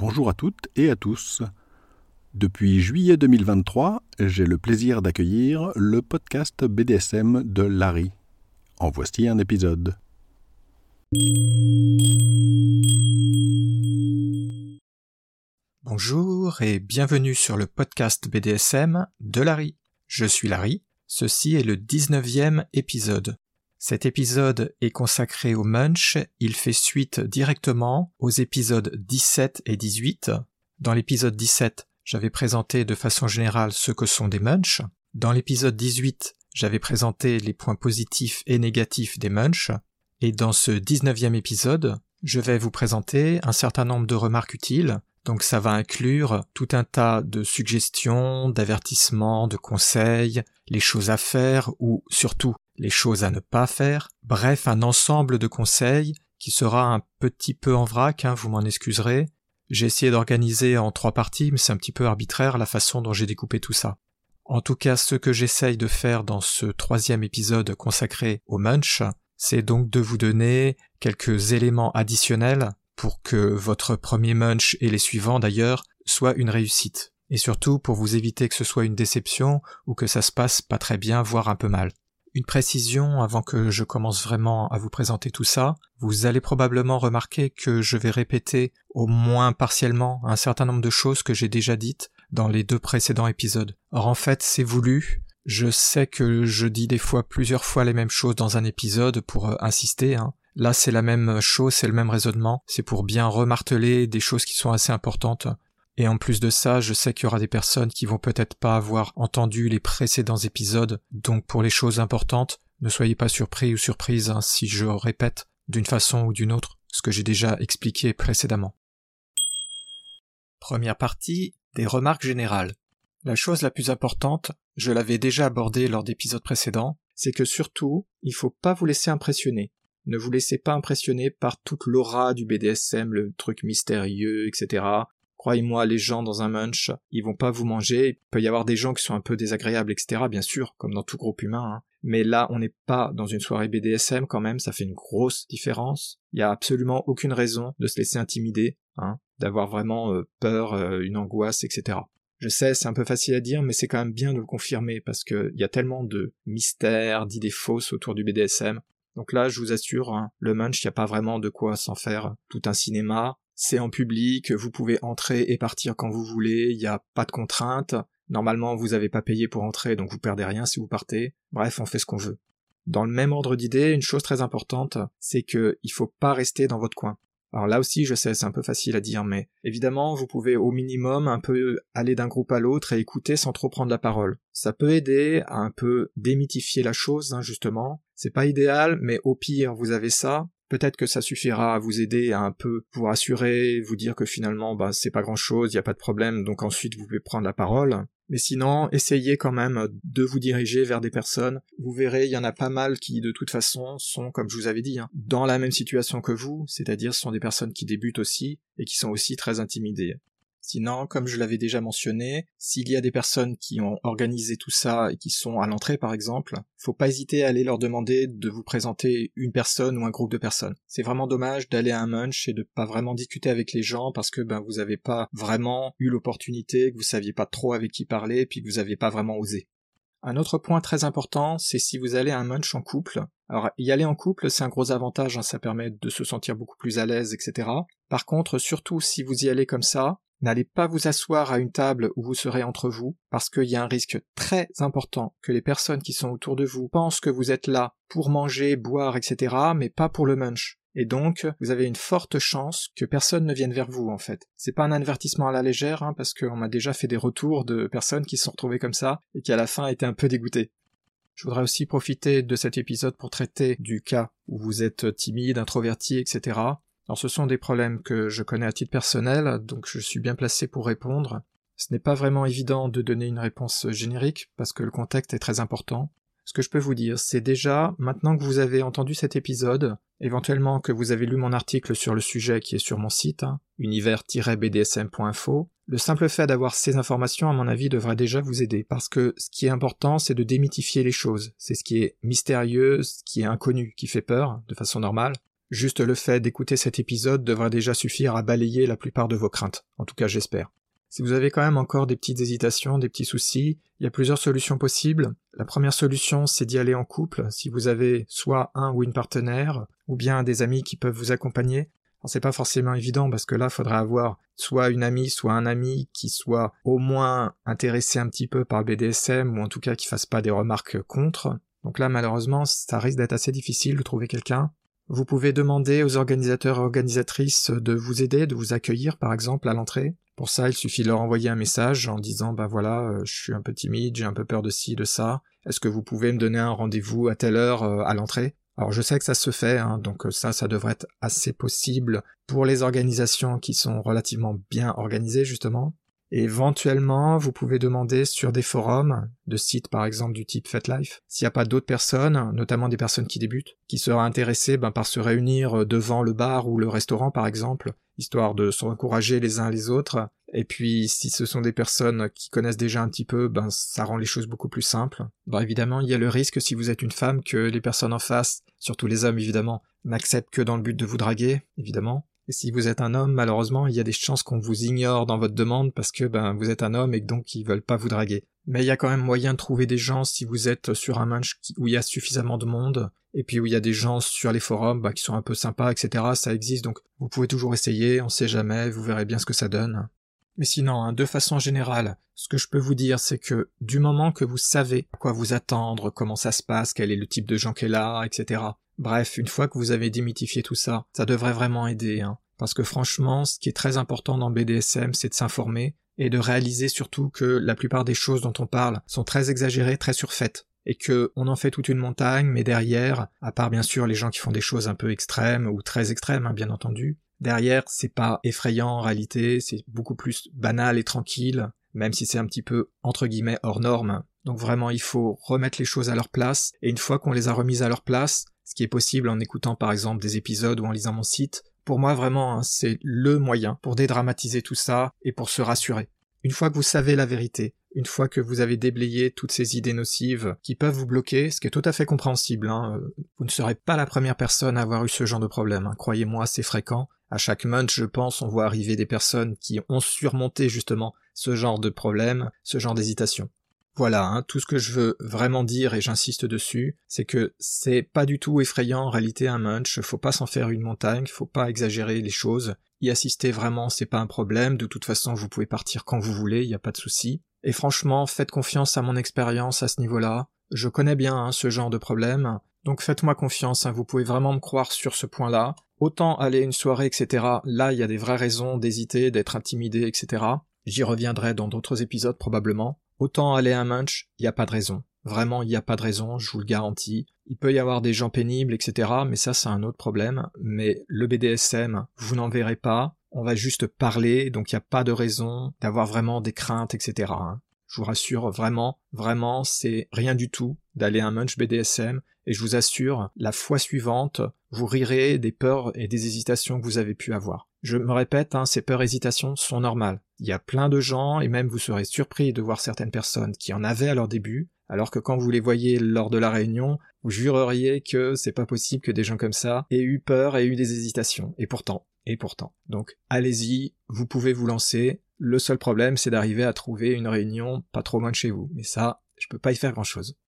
Bonjour à toutes et à tous. Depuis juillet 2023, j'ai le plaisir d'accueillir le podcast BDSM de Larry. En voici un épisode. Bonjour et bienvenue sur le podcast BDSM de Larry. Je suis Larry, ceci est le 19e épisode. Cet épisode est consacré au munch, il fait suite directement aux épisodes 17 et 18. Dans l'épisode 17, j'avais présenté de façon générale ce que sont des munchs. Dans l'épisode 18, j'avais présenté les points positifs et négatifs des munchs. Et dans ce 19e épisode, je vais vous présenter un certain nombre de remarques utiles. Donc ça va inclure tout un tas de suggestions, d'avertissements, de conseils, les choses à faire ou surtout les choses à ne pas faire, bref un ensemble de conseils qui sera un petit peu en vrac, hein, vous m'en excuserez. J'ai essayé d'organiser en trois parties, mais c'est un petit peu arbitraire la façon dont j'ai découpé tout ça. En tout cas, ce que j'essaye de faire dans ce troisième épisode consacré au munch, c'est donc de vous donner quelques éléments additionnels pour que votre premier munch et les suivants d'ailleurs soient une réussite. Et surtout pour vous éviter que ce soit une déception ou que ça se passe pas très bien, voire un peu mal. Une précision avant que je commence vraiment à vous présenter tout ça. Vous allez probablement remarquer que je vais répéter au moins partiellement un certain nombre de choses que j'ai déjà dites dans les deux précédents épisodes. Or en fait c'est voulu. Je sais que je dis des fois plusieurs fois les mêmes choses dans un épisode pour euh, insister. Hein. Là c'est la même chose, c'est le même raisonnement. C'est pour bien remarteler des choses qui sont assez importantes et en plus de ça, je sais qu'il y aura des personnes qui vont peut-être pas avoir entendu les précédents épisodes, donc pour les choses importantes, ne soyez pas surpris ou surprise hein, si je répète d'une façon ou d'une autre ce que j'ai déjà expliqué précédemment. Première partie, des remarques générales. La chose la plus importante, je l'avais déjà abordée lors d'épisodes précédents, c'est que surtout, il faut pas vous laisser impressionner. Ne vous laissez pas impressionner par toute l'aura du BDSM, le truc mystérieux, etc. Croyez-moi, les gens dans un munch, ils vont pas vous manger. Il peut y avoir des gens qui sont un peu désagréables, etc. Bien sûr, comme dans tout groupe humain. Hein. Mais là, on n'est pas dans une soirée BDSM quand même. Ça fait une grosse différence. Il y a absolument aucune raison de se laisser intimider, hein, d'avoir vraiment euh, peur, euh, une angoisse, etc. Je sais, c'est un peu facile à dire, mais c'est quand même bien de le confirmer parce qu'il y a tellement de mystères, d'idées fausses autour du BDSM. Donc là, je vous assure, hein, le munch, il n'y a pas vraiment de quoi s'en faire tout un cinéma c'est en public, vous pouvez entrer et partir quand vous voulez, il n'y a pas de contraintes. Normalement, vous n'avez pas payé pour entrer, donc vous perdez rien si vous partez. Bref, on fait ce qu'on veut. Dans le même ordre d'idée, une chose très importante, c'est que il faut pas rester dans votre coin. Alors là aussi, je sais, c'est un peu facile à dire, mais évidemment, vous pouvez au minimum un peu aller d'un groupe à l'autre et écouter sans trop prendre la parole. Ça peut aider à un peu démythifier la chose, hein, justement. C'est pas idéal, mais au pire, vous avez ça, Peut-être que ça suffira à vous aider à un peu vous rassurer, vous dire que finalement bah c'est pas grand chose, il n'y a pas de problème, donc ensuite vous pouvez prendre la parole. Mais sinon, essayez quand même de vous diriger vers des personnes. Vous verrez, il y en a pas mal qui, de toute façon, sont, comme je vous avais dit, hein, dans la même situation que vous, c'est-à-dire ce sont des personnes qui débutent aussi et qui sont aussi très intimidées. Sinon, comme je l'avais déjà mentionné, s'il y a des personnes qui ont organisé tout ça et qui sont à l'entrée par exemple, faut pas hésiter à aller leur demander de vous présenter une personne ou un groupe de personnes. C'est vraiment dommage d'aller à un munch et de pas vraiment discuter avec les gens parce que ben vous avez pas vraiment eu l'opportunité, que vous saviez pas trop avec qui parler, puis que vous aviez pas vraiment osé. Un autre point très important, c'est si vous allez à un munch en couple. Alors, y aller en couple, c'est un gros avantage, hein, ça permet de se sentir beaucoup plus à l'aise, etc. Par contre, surtout si vous y allez comme ça, N'allez pas vous asseoir à une table où vous serez entre vous, parce qu'il y a un risque très important que les personnes qui sont autour de vous pensent que vous êtes là pour manger, boire, etc., mais pas pour le munch. Et donc, vous avez une forte chance que personne ne vienne vers vous, en fait. C'est pas un avertissement à la légère, hein, parce qu'on m'a déjà fait des retours de personnes qui se sont retrouvées comme ça, et qui à la fin étaient un peu dégoûtées. Je voudrais aussi profiter de cet épisode pour traiter du cas où vous êtes timide, introverti, etc. Alors ce sont des problèmes que je connais à titre personnel, donc je suis bien placé pour répondre. Ce n'est pas vraiment évident de donner une réponse générique, parce que le contexte est très important. Ce que je peux vous dire, c'est déjà, maintenant que vous avez entendu cet épisode, éventuellement que vous avez lu mon article sur le sujet qui est sur mon site, hein, univers-bdsm.info, le simple fait d'avoir ces informations, à mon avis, devrait déjà vous aider, parce que ce qui est important, c'est de démythifier les choses. C'est ce qui est mystérieux, ce qui est inconnu, qui fait peur, de façon normale, Juste le fait d'écouter cet épisode devrait déjà suffire à balayer la plupart de vos craintes. En tout cas, j'espère. Si vous avez quand même encore des petites hésitations, des petits soucis, il y a plusieurs solutions possibles. La première solution, c'est d'y aller en couple, si vous avez soit un ou une partenaire, ou bien des amis qui peuvent vous accompagner. c'est pas forcément évident parce que là, il faudra avoir soit une amie, soit un ami qui soit au moins intéressé un petit peu par le BDSM, ou en tout cas qui fasse pas des remarques contre. Donc là, malheureusement, ça risque d'être assez difficile de trouver quelqu'un. Vous pouvez demander aux organisateurs et organisatrices de vous aider, de vous accueillir par exemple à l'entrée. Pour ça, il suffit de leur envoyer un message en disant bah voilà, euh, je suis un peu timide, j'ai un peu peur de ci, de ça. Est-ce que vous pouvez me donner un rendez-vous à telle heure euh, à l'entrée? Alors je sais que ça se fait, hein, donc euh, ça, ça devrait être assez possible pour les organisations qui sont relativement bien organisées justement. Éventuellement, vous pouvez demander sur des forums, de sites par exemple du type FetLife, s'il n'y a pas d'autres personnes, notamment des personnes qui débutent, qui seraient intéressées ben, par se réunir devant le bar ou le restaurant par exemple, histoire de s'encourager les uns les autres. Et puis, si ce sont des personnes qui connaissent déjà un petit peu, ben, ça rend les choses beaucoup plus simples. Bon, évidemment, il y a le risque, si vous êtes une femme, que les personnes en face, surtout les hommes évidemment, n'acceptent que dans le but de vous draguer, évidemment. Et si vous êtes un homme, malheureusement, il y a des chances qu'on vous ignore dans votre demande parce que ben vous êtes un homme et donc ils veulent pas vous draguer. Mais il y a quand même moyen de trouver des gens si vous êtes sur un match où il y a suffisamment de monde et puis où il y a des gens sur les forums ben, qui sont un peu sympas, etc. Ça existe donc vous pouvez toujours essayer, on sait jamais, vous verrez bien ce que ça donne. Mais sinon, hein, de façon générale, ce que je peux vous dire, c'est que du moment que vous savez à quoi vous attendre, comment ça se passe, quel est le type de gens qu'elle a, etc. Bref, une fois que vous avez démythifié tout ça, ça devrait vraiment aider. Hein. Parce que franchement, ce qui est très important dans BDSM, c'est de s'informer et de réaliser surtout que la plupart des choses dont on parle sont très exagérées, très surfaites. Et que on en fait toute une montagne, mais derrière, à part bien sûr les gens qui font des choses un peu extrêmes ou très extrêmes, hein, bien entendu, derrière c'est pas effrayant en réalité, c'est beaucoup plus banal et tranquille, même si c'est un petit peu entre guillemets hors norme. Donc vraiment il faut remettre les choses à leur place, et une fois qu'on les a remises à leur place, ce qui est possible en écoutant par exemple des épisodes ou en lisant mon site, pour moi vraiment hein, c'est le moyen pour dédramatiser tout ça et pour se rassurer. Une fois que vous savez la vérité, une fois que vous avez déblayé toutes ces idées nocives qui peuvent vous bloquer, ce qui est tout à fait compréhensible, hein, euh, vous ne serez pas la première personne à avoir eu ce genre de problème, hein. croyez-moi, c'est fréquent. À chaque month, je pense, on voit arriver des personnes qui ont surmonté justement ce genre de problème, ce genre d'hésitation. Voilà, hein, tout ce que je veux vraiment dire et j'insiste dessus, c'est que c'est pas du tout effrayant en réalité un munch, faut pas s'en faire une montagne, faut pas exagérer les choses. Y assister vraiment, c'est pas un problème, de toute façon vous pouvez partir quand vous voulez, y a pas de souci. Et franchement, faites confiance à mon expérience à ce niveau-là. Je connais bien hein, ce genre de problème, donc faites-moi confiance, hein, vous pouvez vraiment me croire sur ce point-là. Autant aller une soirée, etc. Là, il y a des vraies raisons d'hésiter, d'être intimidé, etc. J'y reviendrai dans d'autres épisodes probablement. Autant aller à un munch, il n'y a pas de raison. Vraiment, il n'y a pas de raison, je vous le garantis. Il peut y avoir des gens pénibles, etc., mais ça, c'est un autre problème. Mais le BDSM, vous n'en verrez pas. On va juste parler, donc il n'y a pas de raison d'avoir vraiment des craintes, etc. Hein. Je vous rassure, vraiment, vraiment, c'est rien du tout d'aller à un munch BDSM, et je vous assure, la fois suivante, vous rirez des peurs et des hésitations que vous avez pu avoir. Je me répète, hein, ces peurs et hésitations sont normales. Il y a plein de gens, et même vous serez surpris de voir certaines personnes qui en avaient à leur début, alors que quand vous les voyez lors de la réunion, vous jureriez que c'est pas possible que des gens comme ça aient eu peur et eu des hésitations. Et pourtant, et pourtant. Donc, allez-y, vous pouvez vous lancer. Le seul problème, c'est d'arriver à trouver une réunion pas trop loin de chez vous. Mais ça, je peux pas y faire grand chose.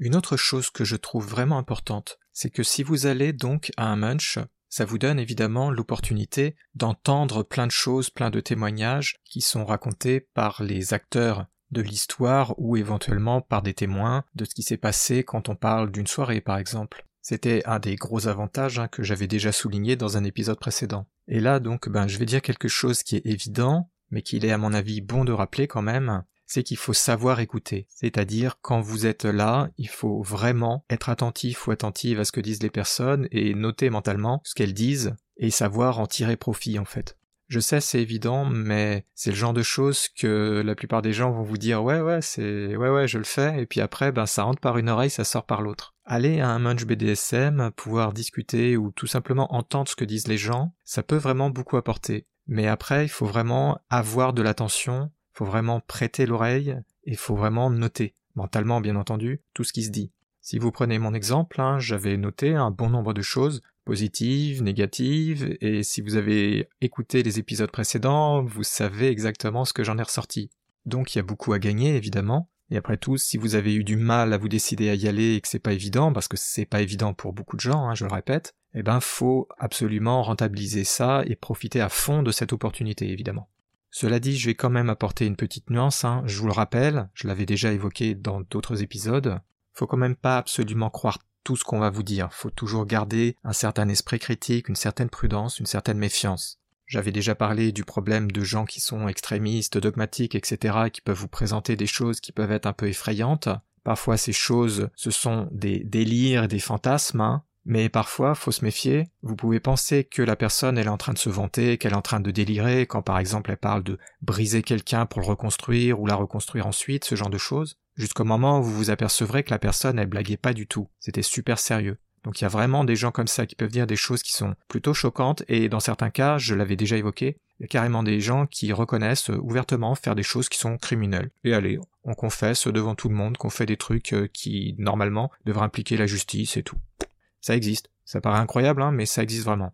Une autre chose que je trouve vraiment importante, c'est que si vous allez donc à un munch, ça vous donne évidemment l'opportunité d'entendre plein de choses, plein de témoignages qui sont racontés par les acteurs de l'histoire ou éventuellement par des témoins de ce qui s'est passé quand on parle d'une soirée par exemple. C'était un des gros avantages hein, que j'avais déjà souligné dans un épisode précédent. Et là donc ben je vais dire quelque chose qui est évident, mais qu'il est à mon avis bon de rappeler quand même, c'est qu'il faut savoir écouter. C'est-à-dire, quand vous êtes là, il faut vraiment être attentif ou attentive à ce que disent les personnes et noter mentalement ce qu'elles disent et savoir en tirer profit en fait. Je sais, c'est évident, mais c'est le genre de choses que la plupart des gens vont vous dire ouais ouais c'est ouais ouais je le fais et puis après ben ça rentre par une oreille, ça sort par l'autre. Aller à un munch BDSM, pouvoir discuter ou tout simplement entendre ce que disent les gens, ça peut vraiment beaucoup apporter. Mais après, il faut vraiment avoir de l'attention, faut vraiment prêter l'oreille et faut vraiment noter, mentalement bien entendu, tout ce qui se dit. Si vous prenez mon exemple, hein, j'avais noté un bon nombre de choses, positives, négatives, et si vous avez écouté les épisodes précédents, vous savez exactement ce que j'en ai ressorti. Donc il y a beaucoup à gagner, évidemment, et après tout, si vous avez eu du mal à vous décider à y aller et que c'est pas évident, parce que c'est pas évident pour beaucoup de gens, hein, je le répète, eh ben faut absolument rentabiliser ça et profiter à fond de cette opportunité, évidemment. Cela dit, je vais quand même apporter une petite nuance, hein. je vous le rappelle, je l'avais déjà évoqué dans d'autres épisodes, faut quand même pas absolument croire tout ce qu'on va vous dire, faut toujours garder un certain esprit critique, une certaine prudence, une certaine méfiance. J'avais déjà parlé du problème de gens qui sont extrémistes, dogmatiques, etc., qui peuvent vous présenter des choses qui peuvent être un peu effrayantes. Parfois ces choses, ce sont des délires, des fantasmes, hein. Mais parfois, faut se méfier. Vous pouvez penser que la personne, elle est en train de se vanter, qu'elle est en train de délirer, quand par exemple elle parle de briser quelqu'un pour le reconstruire ou la reconstruire ensuite, ce genre de choses, jusqu'au moment où vous vous apercevrez que la personne, elle blaguait pas du tout. C'était super sérieux. Donc il y a vraiment des gens comme ça qui peuvent dire des choses qui sont plutôt choquantes et dans certains cas, je l'avais déjà évoqué, il y a carrément des gens qui reconnaissent ouvertement faire des choses qui sont criminelles. Et allez, on confesse devant tout le monde qu'on fait des trucs euh, qui normalement devraient impliquer la justice et tout. Ça existe. Ça paraît incroyable, hein, mais ça existe vraiment.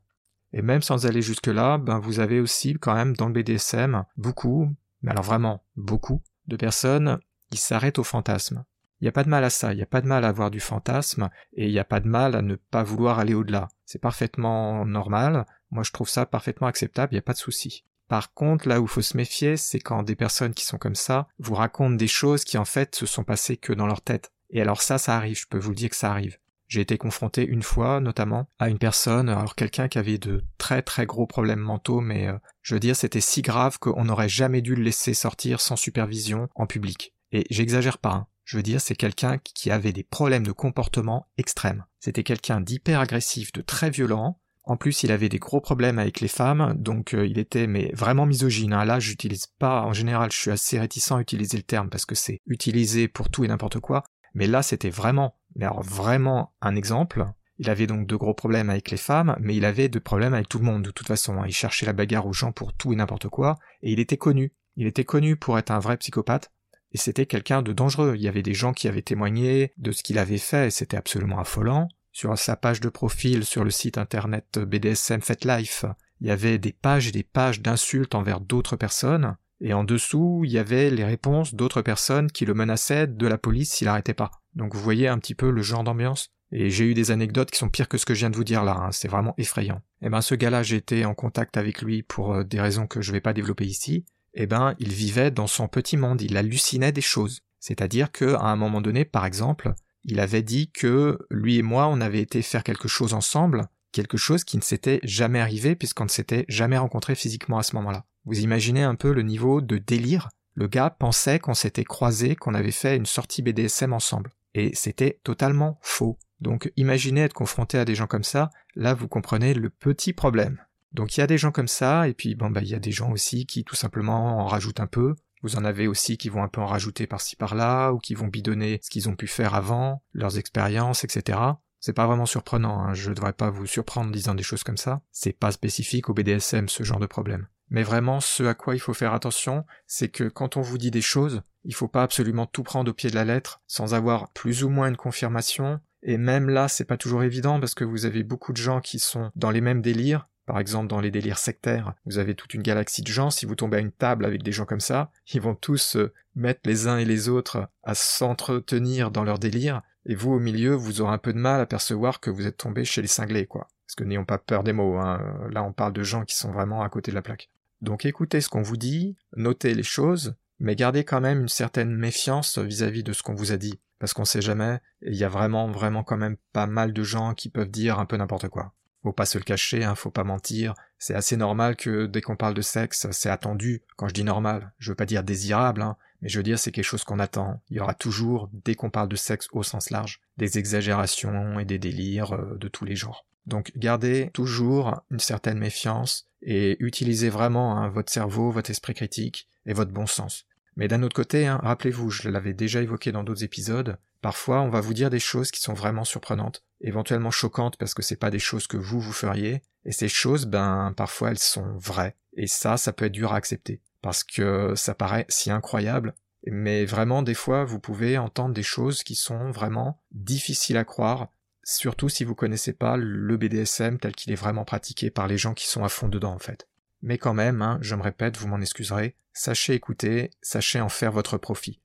Et même sans aller jusque-là, ben vous avez aussi quand même dans le BDSM beaucoup, mais alors vraiment beaucoup, de personnes qui s'arrêtent au fantasme. Il n'y a pas de mal à ça, il n'y a pas de mal à avoir du fantasme, et il n'y a pas de mal à ne pas vouloir aller au-delà. C'est parfaitement normal, moi je trouve ça parfaitement acceptable, il n'y a pas de souci. Par contre, là où faut se méfier, c'est quand des personnes qui sont comme ça vous racontent des choses qui en fait se sont passées que dans leur tête. Et alors ça, ça arrive, je peux vous le dire que ça arrive. J'ai été confronté une fois, notamment, à une personne, alors quelqu'un qui avait de très très gros problèmes mentaux, mais euh, je veux dire, c'était si grave qu'on n'aurait jamais dû le laisser sortir sans supervision en public. Et j'exagère pas, hein. Je veux dire, c'est quelqu'un qui avait des problèmes de comportement extrêmes. C'était quelqu'un d'hyper agressif, de très violent. En plus, il avait des gros problèmes avec les femmes, donc euh, il était mais vraiment misogyne. Hein. Là, j'utilise pas, en général, je suis assez réticent à utiliser le terme parce que c'est utilisé pour tout et n'importe quoi. Mais là, c'était vraiment, alors vraiment un exemple. Il avait donc de gros problèmes avec les femmes, mais il avait de problèmes avec tout le monde de toute façon. Hein. Il cherchait la bagarre aux gens pour tout et n'importe quoi, et il était connu. Il était connu pour être un vrai psychopathe, et c'était quelqu'un de dangereux. Il y avait des gens qui avaient témoigné de ce qu'il avait fait, c'était absolument affolant. Sur sa page de profil sur le site internet BDSM Life, il y avait des pages et des pages d'insultes envers d'autres personnes, et en dessous, il y avait les réponses d'autres personnes qui le menaçaient de la police s'il n'arrêtait pas. Donc vous voyez un petit peu le genre d'ambiance. Et j'ai eu des anecdotes qui sont pires que ce que je viens de vous dire là, hein. c'est vraiment effrayant. Et eh ben ce gars-là, j'ai été en contact avec lui pour euh, des raisons que je vais pas développer ici, eh ben, il vivait dans son petit monde, il hallucinait des choses. C'est-à-dire qu'à un moment donné, par exemple, il avait dit que lui et moi, on avait été faire quelque chose ensemble, quelque chose qui ne s'était jamais arrivé puisqu'on ne s'était jamais rencontré physiquement à ce moment-là. Vous imaginez un peu le niveau de délire Le gars pensait qu'on s'était croisé, qu'on avait fait une sortie BDSM ensemble. Et c'était totalement faux. Donc imaginez être confronté à des gens comme ça, là vous comprenez le petit problème. Donc il y a des gens comme ça, et puis bah il y a des gens aussi qui tout simplement en rajoutent un peu. Vous en avez aussi qui vont un peu en rajouter par-ci par-là, ou qui vont bidonner ce qu'ils ont pu faire avant, leurs expériences, etc. C'est pas vraiment surprenant, hein. je devrais pas vous surprendre en disant des choses comme ça. C'est pas spécifique au BDSM ce genre de problème. Mais vraiment, ce à quoi il faut faire attention, c'est que quand on vous dit des choses, il faut pas absolument tout prendre au pied de la lettre, sans avoir plus ou moins une confirmation, et même là, c'est pas toujours évident parce que vous avez beaucoup de gens qui sont dans les mêmes délires, par exemple, dans les délires sectaires, vous avez toute une galaxie de gens, si vous tombez à une table avec des gens comme ça, ils vont tous mettre les uns et les autres à s'entretenir dans leur délire, et vous, au milieu, vous aurez un peu de mal à percevoir que vous êtes tombé chez les cinglés, quoi. Parce que n'ayons pas peur des mots, hein. là on parle de gens qui sont vraiment à côté de la plaque. Donc écoutez ce qu'on vous dit, notez les choses, mais gardez quand même une certaine méfiance vis-à-vis de ce qu'on vous a dit, parce qu'on sait jamais, il y a vraiment, vraiment quand même pas mal de gens qui peuvent dire un peu n'importe quoi. Faut pas se le cacher, hein, faut pas mentir. C'est assez normal que dès qu'on parle de sexe, c'est attendu. Quand je dis normal, je veux pas dire désirable, hein, mais je veux dire c'est quelque chose qu'on attend. Il y aura toujours, dès qu'on parle de sexe au sens large, des exagérations et des délires euh, de tous les genres. Donc gardez toujours une certaine méfiance et utilisez vraiment hein, votre cerveau, votre esprit critique et votre bon sens. Mais d'un autre côté, rappelez-vous, je l'avais déjà évoqué dans d'autres épisodes, parfois on va vous dire des choses qui sont vraiment surprenantes éventuellement choquantes parce que c'est pas des choses que vous vous feriez, et ces choses, ben, parfois elles sont vraies. Et ça, ça peut être dur à accepter. Parce que ça paraît si incroyable, mais vraiment, des fois, vous pouvez entendre des choses qui sont vraiment difficiles à croire. Surtout si vous connaissez pas le BDSM tel qu'il est vraiment pratiqué par les gens qui sont à fond dedans en fait. Mais quand même, hein, je me répète, vous m'en excuserez, sachez écouter, sachez en faire votre profit.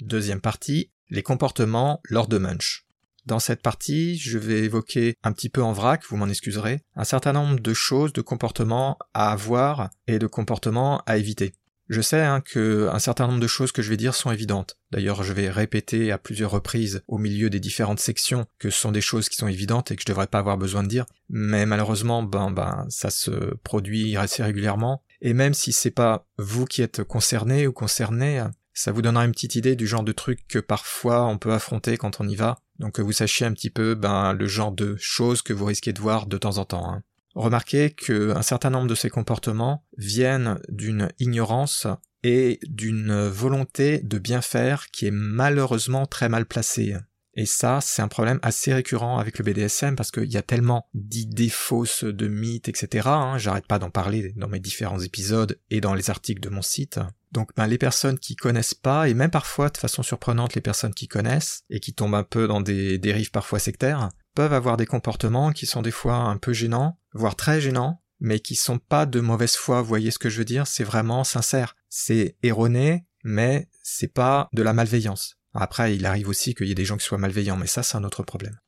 Deuxième partie, les comportements lors de munch. Dans cette partie, je vais évoquer un petit peu en vrac, vous m'en excuserez, un certain nombre de choses, de comportements à avoir et de comportements à éviter. Je sais hein, que un certain nombre de choses que je vais dire sont évidentes. D'ailleurs, je vais répéter à plusieurs reprises au milieu des différentes sections que ce sont des choses qui sont évidentes et que je devrais pas avoir besoin de dire. Mais malheureusement, ben, ben, ça se produit assez régulièrement. Et même si c'est pas vous qui êtes concerné ou concerné, ça vous donnera une petite idée du genre de truc que parfois on peut affronter quand on y va. Donc que vous sachiez un petit peu, ben, le genre de choses que vous risquez de voir de temps en temps. Hein. Remarquez qu'un certain nombre de ces comportements viennent d'une ignorance et d'une volonté de bien faire qui est malheureusement très mal placée. Et ça, c'est un problème assez récurrent avec le BDSM parce qu'il y a tellement d'idées fausses, de mythes, etc. Hein, J'arrête pas d'en parler dans mes différents épisodes et dans les articles de mon site. Donc ben, les personnes qui connaissent pas, et même parfois de façon surprenante les personnes qui connaissent, et qui tombent un peu dans des dérives parfois sectaires, peuvent avoir des comportements qui sont des fois un peu gênants, voire très gênants, mais qui sont pas de mauvaise foi, vous voyez ce que je veux dire, c'est vraiment sincère. C'est erroné, mais c'est pas de la malveillance. Après, il arrive aussi qu'il y ait des gens qui soient malveillants, mais ça c'est un autre problème.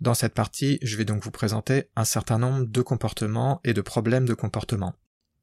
Dans cette partie, je vais donc vous présenter un certain nombre de comportements et de problèmes de comportement.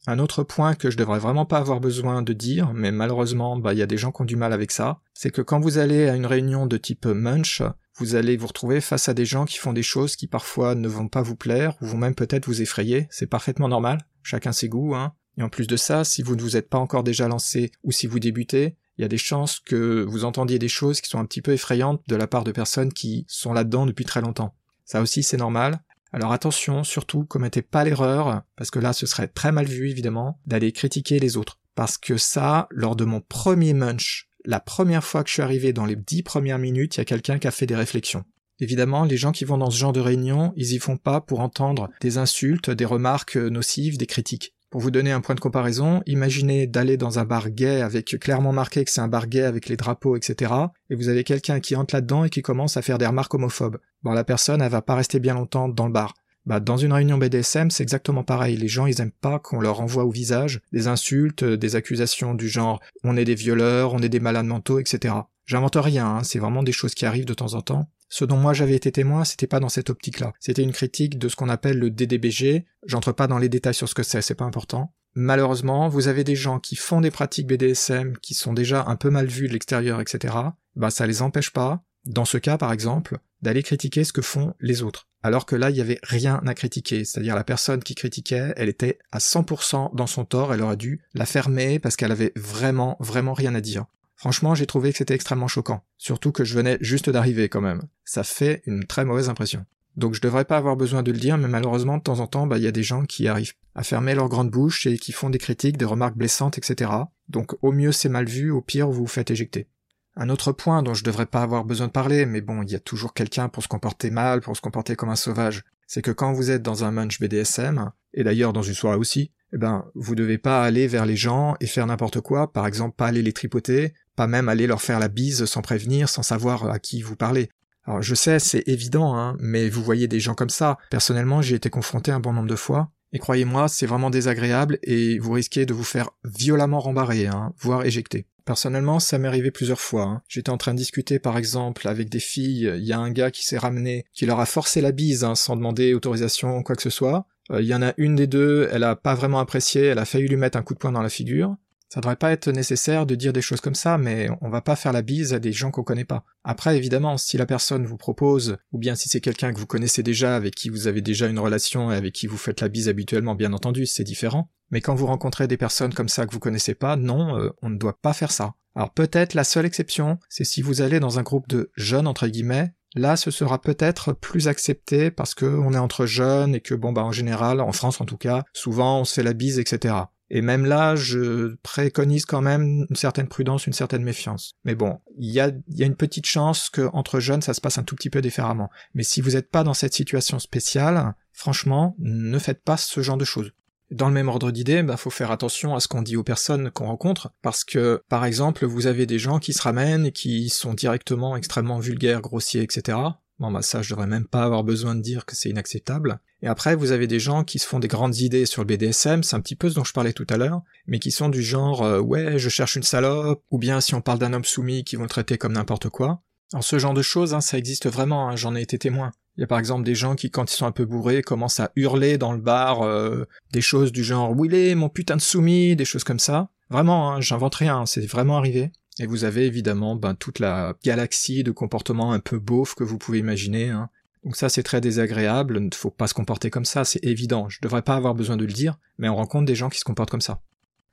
Un autre point que je devrais vraiment pas avoir besoin de dire, mais malheureusement, bah, il y a des gens qui ont du mal avec ça, c'est que quand vous allez à une réunion de type munch, vous allez vous retrouver face à des gens qui font des choses qui parfois ne vont pas vous plaire, ou vont même peut-être vous effrayer, c'est parfaitement normal, chacun ses goûts, hein. Et en plus de ça, si vous ne vous êtes pas encore déjà lancé, ou si vous débutez, il y a des chances que vous entendiez des choses qui sont un petit peu effrayantes de la part de personnes qui sont là-dedans depuis très longtemps. Ça aussi c'est normal, alors attention, surtout, commettez pas l'erreur, parce que là ce serait très mal vu évidemment, d'aller critiquer les autres. Parce que ça, lors de mon premier munch, la première fois que je suis arrivé dans les dix premières minutes, il y a quelqu'un qui a fait des réflexions. Évidemment, les gens qui vont dans ce genre de réunion, ils y font pas pour entendre des insultes, des remarques nocives, des critiques. Pour vous donner un point de comparaison, imaginez d'aller dans un bar gay avec clairement marqué que c'est un bar gay avec les drapeaux, etc. Et vous avez quelqu'un qui entre là-dedans et qui commence à faire des remarques homophobes. Bon, la personne, elle va pas rester bien longtemps dans le bar. Bah, dans une réunion BDSM, c'est exactement pareil. Les gens, ils aiment pas qu'on leur envoie au visage des insultes, des accusations du genre on est des violeurs, on est des malades mentaux, etc. J'invente rien, hein, c'est vraiment des choses qui arrivent de temps en temps. Ce dont moi j'avais été témoin, c'était pas dans cette optique-là. C'était une critique de ce qu'on appelle le DDBG. J'entre pas dans les détails sur ce que c'est, c'est pas important. Malheureusement, vous avez des gens qui font des pratiques BDSM qui sont déjà un peu mal vues de l'extérieur, etc. Bah, ça les empêche pas, dans ce cas par exemple, d'aller critiquer ce que font les autres. Alors que là, il y avait rien à critiquer. C'est-à-dire la personne qui critiquait, elle était à 100% dans son tort, elle aurait dû la fermer parce qu'elle avait vraiment, vraiment rien à dire. Franchement, j'ai trouvé que c'était extrêmement choquant. Surtout que je venais juste d'arriver quand même. Ça fait une très mauvaise impression. Donc je devrais pas avoir besoin de le dire, mais malheureusement, de temps en temps, bah, il y a des gens qui arrivent à fermer leur grande bouche et qui font des critiques, des remarques blessantes, etc. Donc au mieux c'est mal vu, au pire vous vous faites éjecter. Un autre point dont je devrais pas avoir besoin de parler, mais bon, il y a toujours quelqu'un pour se comporter mal, pour se comporter comme un sauvage, c'est que quand vous êtes dans un munch BDSM, et d'ailleurs dans une soirée aussi, eh ben, vous devez pas aller vers les gens et faire n'importe quoi, par exemple pas aller les tripoter, même aller leur faire la bise sans prévenir, sans savoir à qui vous parlez. Alors je sais, c'est évident, hein, mais vous voyez des gens comme ça. Personnellement, j'ai été confronté un bon nombre de fois, et croyez-moi, c'est vraiment désagréable et vous risquez de vous faire violemment rembarrer, hein, voire éjecter. Personnellement, ça m'est arrivé plusieurs fois. Hein. J'étais en train de discuter par exemple avec des filles, il y a un gars qui s'est ramené, qui leur a forcé la bise hein, sans demander autorisation ou quoi que ce soit. Euh, il y en a une des deux, elle a pas vraiment apprécié, elle a failli lui mettre un coup de poing dans la figure. Ça devrait pas être nécessaire de dire des choses comme ça, mais on va pas faire la bise à des gens qu'on connaît pas. Après, évidemment, si la personne vous propose, ou bien si c'est quelqu'un que vous connaissez déjà, avec qui vous avez déjà une relation et avec qui vous faites la bise habituellement, bien entendu, c'est différent. Mais quand vous rencontrez des personnes comme ça que vous connaissez pas, non, euh, on ne doit pas faire ça. Alors peut-être la seule exception, c'est si vous allez dans un groupe de jeunes entre guillemets, là ce sera peut-être plus accepté parce que on est entre jeunes et que bon bah en général, en France en tout cas, souvent on se fait la bise, etc. Et même là, je préconise quand même une certaine prudence, une certaine méfiance. Mais bon, il y a, une petite chance que entre jeunes, ça se passe un tout petit peu différemment. Mais si vous n'êtes pas dans cette situation spéciale, franchement, ne faites pas ce genre de choses. Dans le même ordre d'idée, bah, faut faire attention à ce qu'on dit aux personnes qu'on rencontre, parce que, par exemple, vous avez des gens qui se ramènent et qui sont directement extrêmement vulgaires, grossiers, etc. Bon bah ça je devrais même pas avoir besoin de dire que c'est inacceptable. Et après vous avez des gens qui se font des grandes idées sur le BDSM, c'est un petit peu ce dont je parlais tout à l'heure, mais qui sont du genre euh, ouais je cherche une salope, ou bien si on parle d'un homme soumis qui vont le traiter comme n'importe quoi. En ce genre de choses, hein, ça existe vraiment, hein, j'en ai été témoin. Il y a par exemple des gens qui, quand ils sont un peu bourrés, commencent à hurler dans le bar euh, des choses du genre « est mon putain de soumis », des choses comme ça. Vraiment, hein, j'invente rien, c'est vraiment arrivé. Et vous avez évidemment ben, toute la galaxie de comportements un peu beaufs que vous pouvez imaginer. Hein. Donc ça c'est très désagréable, il ne faut pas se comporter comme ça, c'est évident, je devrais pas avoir besoin de le dire, mais on rencontre des gens qui se comportent comme ça.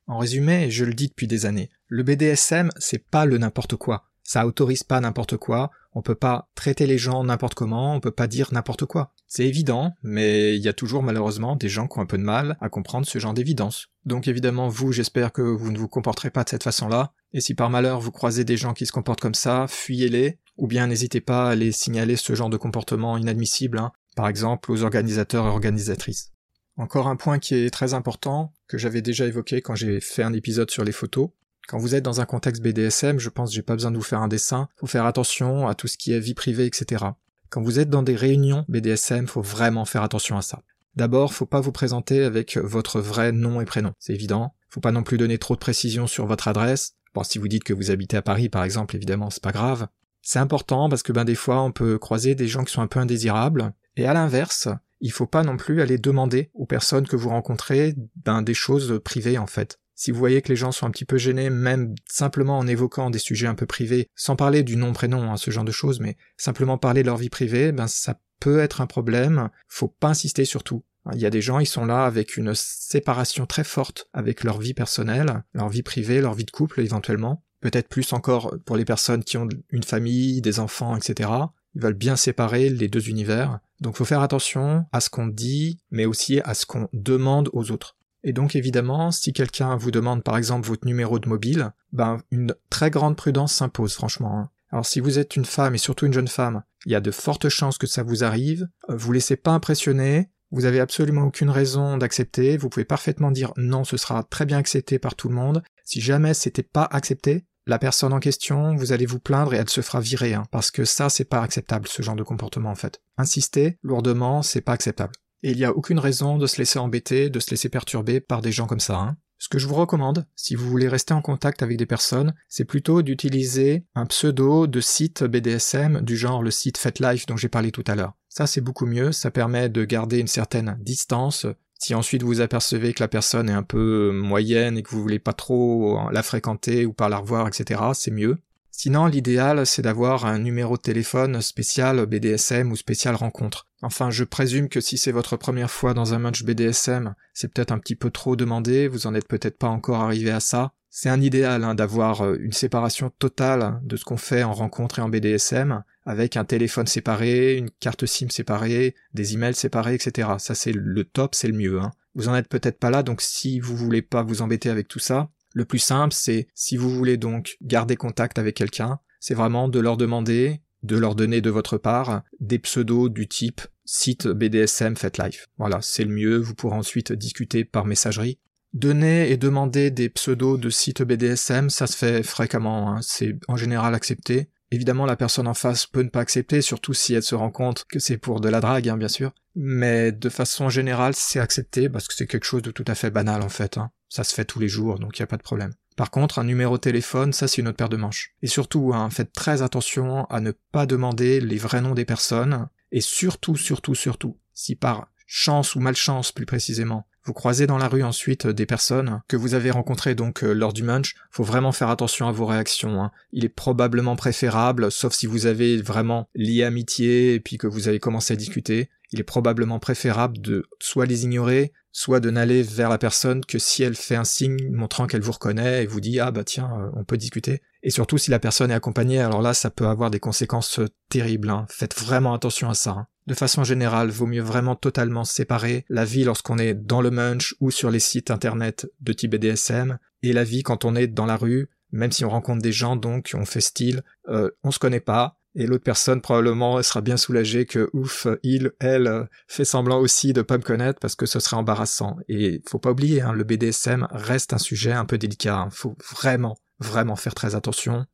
En résumé, je le dis depuis des années, le BDSM c'est pas le n'importe quoi. Ça autorise pas n'importe quoi, on peut pas traiter les gens n'importe comment, on peut pas dire n'importe quoi. C'est évident, mais il y a toujours malheureusement des gens qui ont un peu de mal à comprendre ce genre d'évidence. Donc évidemment, vous, j'espère que vous ne vous comporterez pas de cette façon-là, et si par malheur vous croisez des gens qui se comportent comme ça, fuyez-les, ou bien n'hésitez pas à les signaler ce genre de comportement inadmissible, hein, par exemple aux organisateurs et organisatrices. Encore un point qui est très important, que j'avais déjà évoqué quand j'ai fait un épisode sur les photos, quand vous êtes dans un contexte BDSM, je pense que j'ai pas besoin de vous faire un dessin, faut faire attention à tout ce qui est vie privée, etc. Quand vous êtes dans des réunions BDSM, faut vraiment faire attention à ça. D'abord, faut pas vous présenter avec votre vrai nom et prénom, c'est évident. Faut pas non plus donner trop de précisions sur votre adresse. Bon, si vous dites que vous habitez à Paris, par exemple, évidemment, c'est pas grave. C'est important parce que ben des fois, on peut croiser des gens qui sont un peu indésirables. Et à l'inverse, il faut pas non plus aller demander aux personnes que vous rencontrez ben des choses privées en fait. Si vous voyez que les gens sont un petit peu gênés, même simplement en évoquant des sujets un peu privés, sans parler du nom prénom, hein, ce genre de choses, mais simplement parler de leur vie privée, ben ça peut être un problème. Faut pas insister sur tout. Il y a des gens, ils sont là avec une séparation très forte avec leur vie personnelle, leur vie privée, leur vie de couple éventuellement. Peut-être plus encore pour les personnes qui ont une famille, des enfants, etc. Ils veulent bien séparer les deux univers. Donc faut faire attention à ce qu'on dit, mais aussi à ce qu'on demande aux autres. Et donc évidemment, si quelqu'un vous demande par exemple votre numéro de mobile, ben une très grande prudence s'impose franchement. Hein. Alors si vous êtes une femme et surtout une jeune femme, il y a de fortes chances que ça vous arrive. Euh, vous laissez pas impressionner. Vous avez absolument aucune raison d'accepter. Vous pouvez parfaitement dire non, ce sera très bien accepté par tout le monde. Si jamais c'était pas accepté, la personne en question, vous allez vous plaindre et elle se fera virer, hein, parce que ça, c'est pas acceptable, ce genre de comportement en fait. Insister lourdement, c'est pas acceptable. Et il n'y a aucune raison de se laisser embêter, de se laisser perturber par des gens comme ça. Hein. Ce que je vous recommande, si vous voulez rester en contact avec des personnes, c'est plutôt d'utiliser un pseudo de site BDSM du genre le site FetLife dont j'ai parlé tout à l'heure. Ça c'est beaucoup mieux, ça permet de garder une certaine distance. Si ensuite vous apercevez que la personne est un peu moyenne et que vous voulez pas trop la fréquenter ou pas la revoir, etc., c'est mieux. Sinon, l'idéal, c'est d'avoir un numéro de téléphone spécial BDSM ou spécial rencontre. Enfin, je présume que si c'est votre première fois dans un match BDSM, c'est peut-être un petit peu trop demandé, vous en êtes peut-être pas encore arrivé à ça. C'est un idéal hein, d'avoir euh, une séparation totale de ce qu'on fait en rencontre et en BDSM, avec un téléphone séparé, une carte SIM séparée, des emails séparés, etc. Ça c'est le top, c'est le mieux. Hein. Vous en êtes peut-être pas là, donc si vous voulez pas vous embêter avec tout ça, le plus simple, c'est si vous voulez donc garder contact avec quelqu'un, c'est vraiment de leur demander, de leur donner de votre part des pseudos du type site BDSM FetLife. Voilà, c'est le mieux, vous pourrez ensuite discuter par messagerie. Donner et demander des pseudos de sites BDSM, ça se fait fréquemment, hein. c'est en général accepté. Évidemment, la personne en face peut ne pas accepter, surtout si elle se rend compte que c'est pour de la drague, hein, bien sûr. Mais de façon générale, c'est accepté parce que c'est quelque chose de tout à fait banal en fait. Hein. Ça se fait tous les jours, donc il n'y a pas de problème. Par contre, un numéro de téléphone, ça c'est une autre paire de manches. Et surtout, hein, faites très attention à ne pas demander les vrais noms des personnes, et surtout, surtout, surtout, si par chance ou malchance plus précisément, vous croisez dans la rue ensuite des personnes que vous avez rencontrées donc euh, lors du munch, faut vraiment faire attention à vos réactions. Hein. Il est probablement préférable, sauf si vous avez vraiment lié amitié et puis que vous avez commencé à discuter, il est probablement préférable de soit les ignorer, soit de n'aller vers la personne que si elle fait un signe montrant qu'elle vous reconnaît et vous dit ah bah tiens euh, on peut discuter. Et surtout si la personne est accompagnée, alors là ça peut avoir des conséquences terribles. Hein. Faites vraiment attention à ça. Hein. De façon générale, vaut mieux vraiment totalement séparer la vie lorsqu'on est dans le munch ou sur les sites internet de type BDSM et la vie quand on est dans la rue, même si on rencontre des gens donc on fait style, euh, on se connaît pas, et l'autre personne probablement sera bien soulagée que ouf, il, elle fait semblant aussi de pas me connaître parce que ce serait embarrassant. Et faut pas oublier, hein, le BDSM reste un sujet un peu délicat. Hein. Faut vraiment, vraiment faire très attention.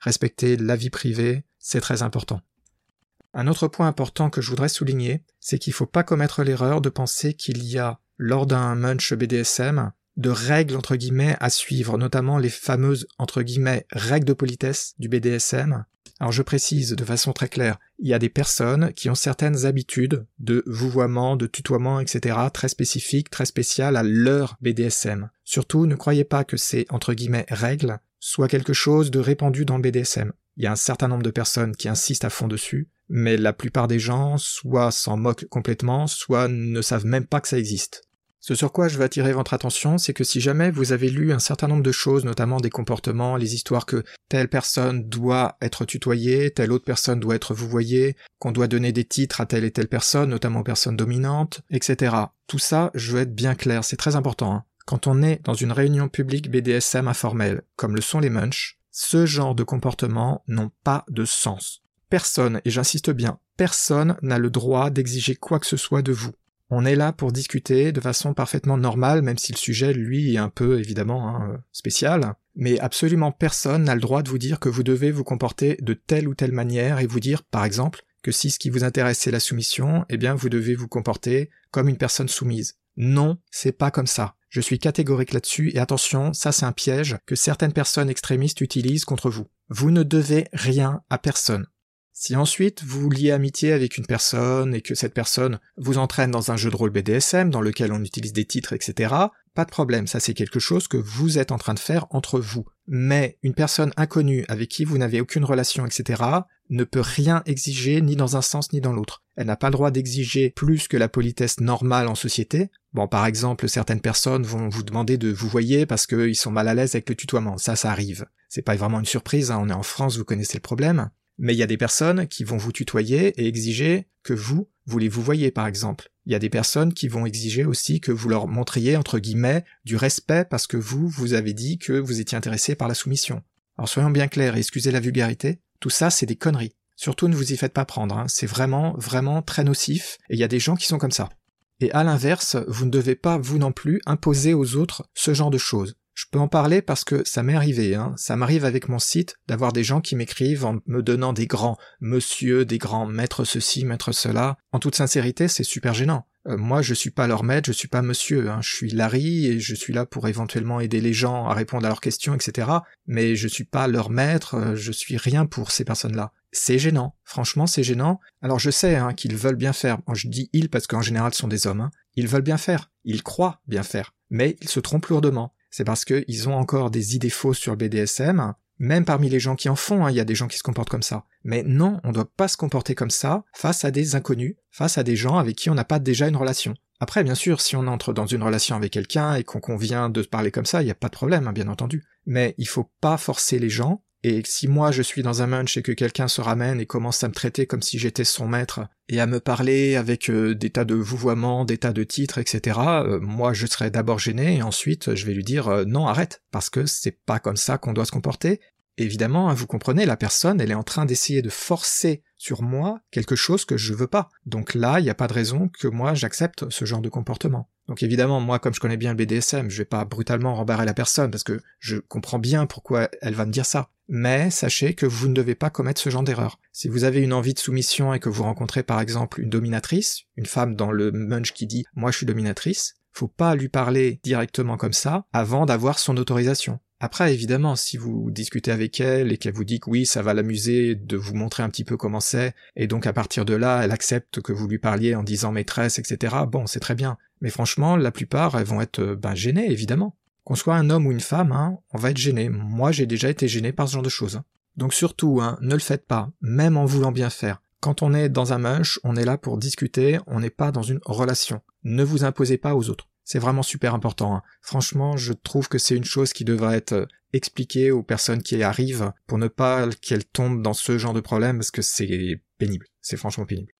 Respecter la vie privée, c'est très important. Un autre point important que je voudrais souligner, c'est qu'il faut pas commettre l'erreur de penser qu'il y a, lors d'un munch BDSM, de règles entre guillemets à suivre, notamment les fameuses entre guillemets règles de politesse du BDSM. Alors je précise de façon très claire, il y a des personnes qui ont certaines habitudes de vouvoiement, de tutoiement, etc. très spécifiques, très spéciales à leur BDSM. Surtout, ne croyez pas que ces entre guillemets règles soient quelque chose de répandu dans le BDSM. Il y a un certain nombre de personnes qui insistent à fond dessus, mais la plupart des gens soit s'en moquent complètement, soit ne savent même pas que ça existe. Ce sur quoi je veux attirer votre attention, c'est que si jamais vous avez lu un certain nombre de choses, notamment des comportements, les histoires que telle personne doit être tutoyée, telle autre personne doit être vouvoyée, qu'on doit donner des titres à telle et telle personne, notamment aux personnes dominantes, etc. Tout ça, je veux être bien clair, c'est très important. Hein. Quand on est dans une réunion publique BDSM informelle, comme le sont les munch, ce genre de comportements n'ont pas de sens. Personne, et j'insiste bien, personne n'a le droit d'exiger quoi que ce soit de vous. On est là pour discuter de façon parfaitement normale, même si le sujet, lui, est un peu, évidemment, hein, spécial. Mais absolument personne n'a le droit de vous dire que vous devez vous comporter de telle ou telle manière et vous dire, par exemple, que si ce qui vous intéresse c'est la soumission, eh bien vous devez vous comporter comme une personne soumise. Non, c'est pas comme ça. Je suis catégorique là-dessus et attention, ça c'est un piège que certaines personnes extrémistes utilisent contre vous. Vous ne devez rien à personne. Si ensuite vous liez amitié avec une personne et que cette personne vous entraîne dans un jeu de rôle BDSM dans lequel on utilise des titres, etc., pas de problème, ça c'est quelque chose que vous êtes en train de faire entre vous. Mais une personne inconnue avec qui vous n'avez aucune relation, etc., ne peut rien exiger ni dans un sens ni dans l'autre. Elle n'a pas le droit d'exiger plus que la politesse normale en société. Bon, par exemple, certaines personnes vont vous demander de vous voyer parce qu'ils sont mal à l'aise avec le tutoiement. Ça, ça arrive. C'est pas vraiment une surprise, hein. on est en France, vous connaissez le problème mais il y a des personnes qui vont vous tutoyer et exiger que vous, vous vous voyez par exemple. Il y a des personnes qui vont exiger aussi que vous leur montriez, entre guillemets, du respect parce que vous, vous avez dit que vous étiez intéressé par la soumission. Alors soyons bien clairs, excusez la vulgarité, tout ça c'est des conneries. Surtout ne vous y faites pas prendre, hein. c'est vraiment, vraiment très nocif, et il y a des gens qui sont comme ça. Et à l'inverse, vous ne devez pas, vous non plus, imposer aux autres ce genre de choses. Je peux en parler parce que ça m'est arrivé, hein. ça m'arrive avec mon site d'avoir des gens qui m'écrivent en me donnant des grands monsieur, des grands maîtres ceci, maître cela. En toute sincérité, c'est super gênant. Euh, moi, je suis pas leur maître, je suis pas monsieur, hein. je suis Larry et je suis là pour éventuellement aider les gens à répondre à leurs questions, etc. Mais je suis pas leur maître, euh, je suis rien pour ces personnes-là. C'est gênant, franchement c'est gênant. Alors je sais hein, qu'ils veulent bien faire, je dis ils parce qu'en général ce sont des hommes, hein. ils veulent bien faire, ils croient bien faire, mais ils se trompent lourdement c'est parce qu'ils ont encore des idées fausses sur le BDSM, même parmi les gens qui en font, hein, il y a des gens qui se comportent comme ça. Mais non, on ne doit pas se comporter comme ça face à des inconnus, face à des gens avec qui on n'a pas déjà une relation. Après, bien sûr, si on entre dans une relation avec quelqu'un et qu'on convient de parler comme ça, il n'y a pas de problème, hein, bien entendu. Mais il faut pas forcer les gens et si moi je suis dans un munch et que quelqu'un se ramène et commence à me traiter comme si j'étais son maître, et à me parler avec euh, des tas de vouvoiements, des tas de titres, etc., euh, moi je serais d'abord gêné et ensuite je vais lui dire euh, non arrête, parce que c'est pas comme ça qu'on doit se comporter. Évidemment, hein, vous comprenez, la personne, elle est en train d'essayer de forcer sur moi quelque chose que je veux pas. Donc là, il n'y a pas de raison que moi j'accepte ce genre de comportement. Donc évidemment, moi, comme je connais bien le BDSM, je vais pas brutalement rembarrer la personne parce que je comprends bien pourquoi elle va me dire ça mais sachez que vous ne devez pas commettre ce genre d'erreur. Si vous avez une envie de soumission et que vous rencontrez par exemple une dominatrice, une femme dans le munch qui dit moi je suis dominatrice, faut pas lui parler directement comme ça avant d'avoir son autorisation. Après, évidemment, si vous discutez avec elle et qu'elle vous dit que oui, ça va l'amuser de vous montrer un petit peu comment c'est, et donc à partir de là, elle accepte que vous lui parliez en disant maîtresse, etc., bon, c'est très bien. Mais franchement, la plupart, elles vont être, ben, gênées, évidemment. Qu'on soit un homme ou une femme, hein, on va être gêné. Moi, j'ai déjà été gêné par ce genre de choses. Hein. Donc surtout, hein, ne le faites pas, même en voulant bien faire. Quand on est dans un munch, on est là pour discuter, on n'est pas dans une relation. Ne vous imposez pas aux autres. C'est vraiment super important. Hein. Franchement, je trouve que c'est une chose qui devrait être euh, expliquée aux personnes qui arrivent pour ne pas qu'elles tombent dans ce genre de problème parce que c'est pénible. C'est franchement pénible.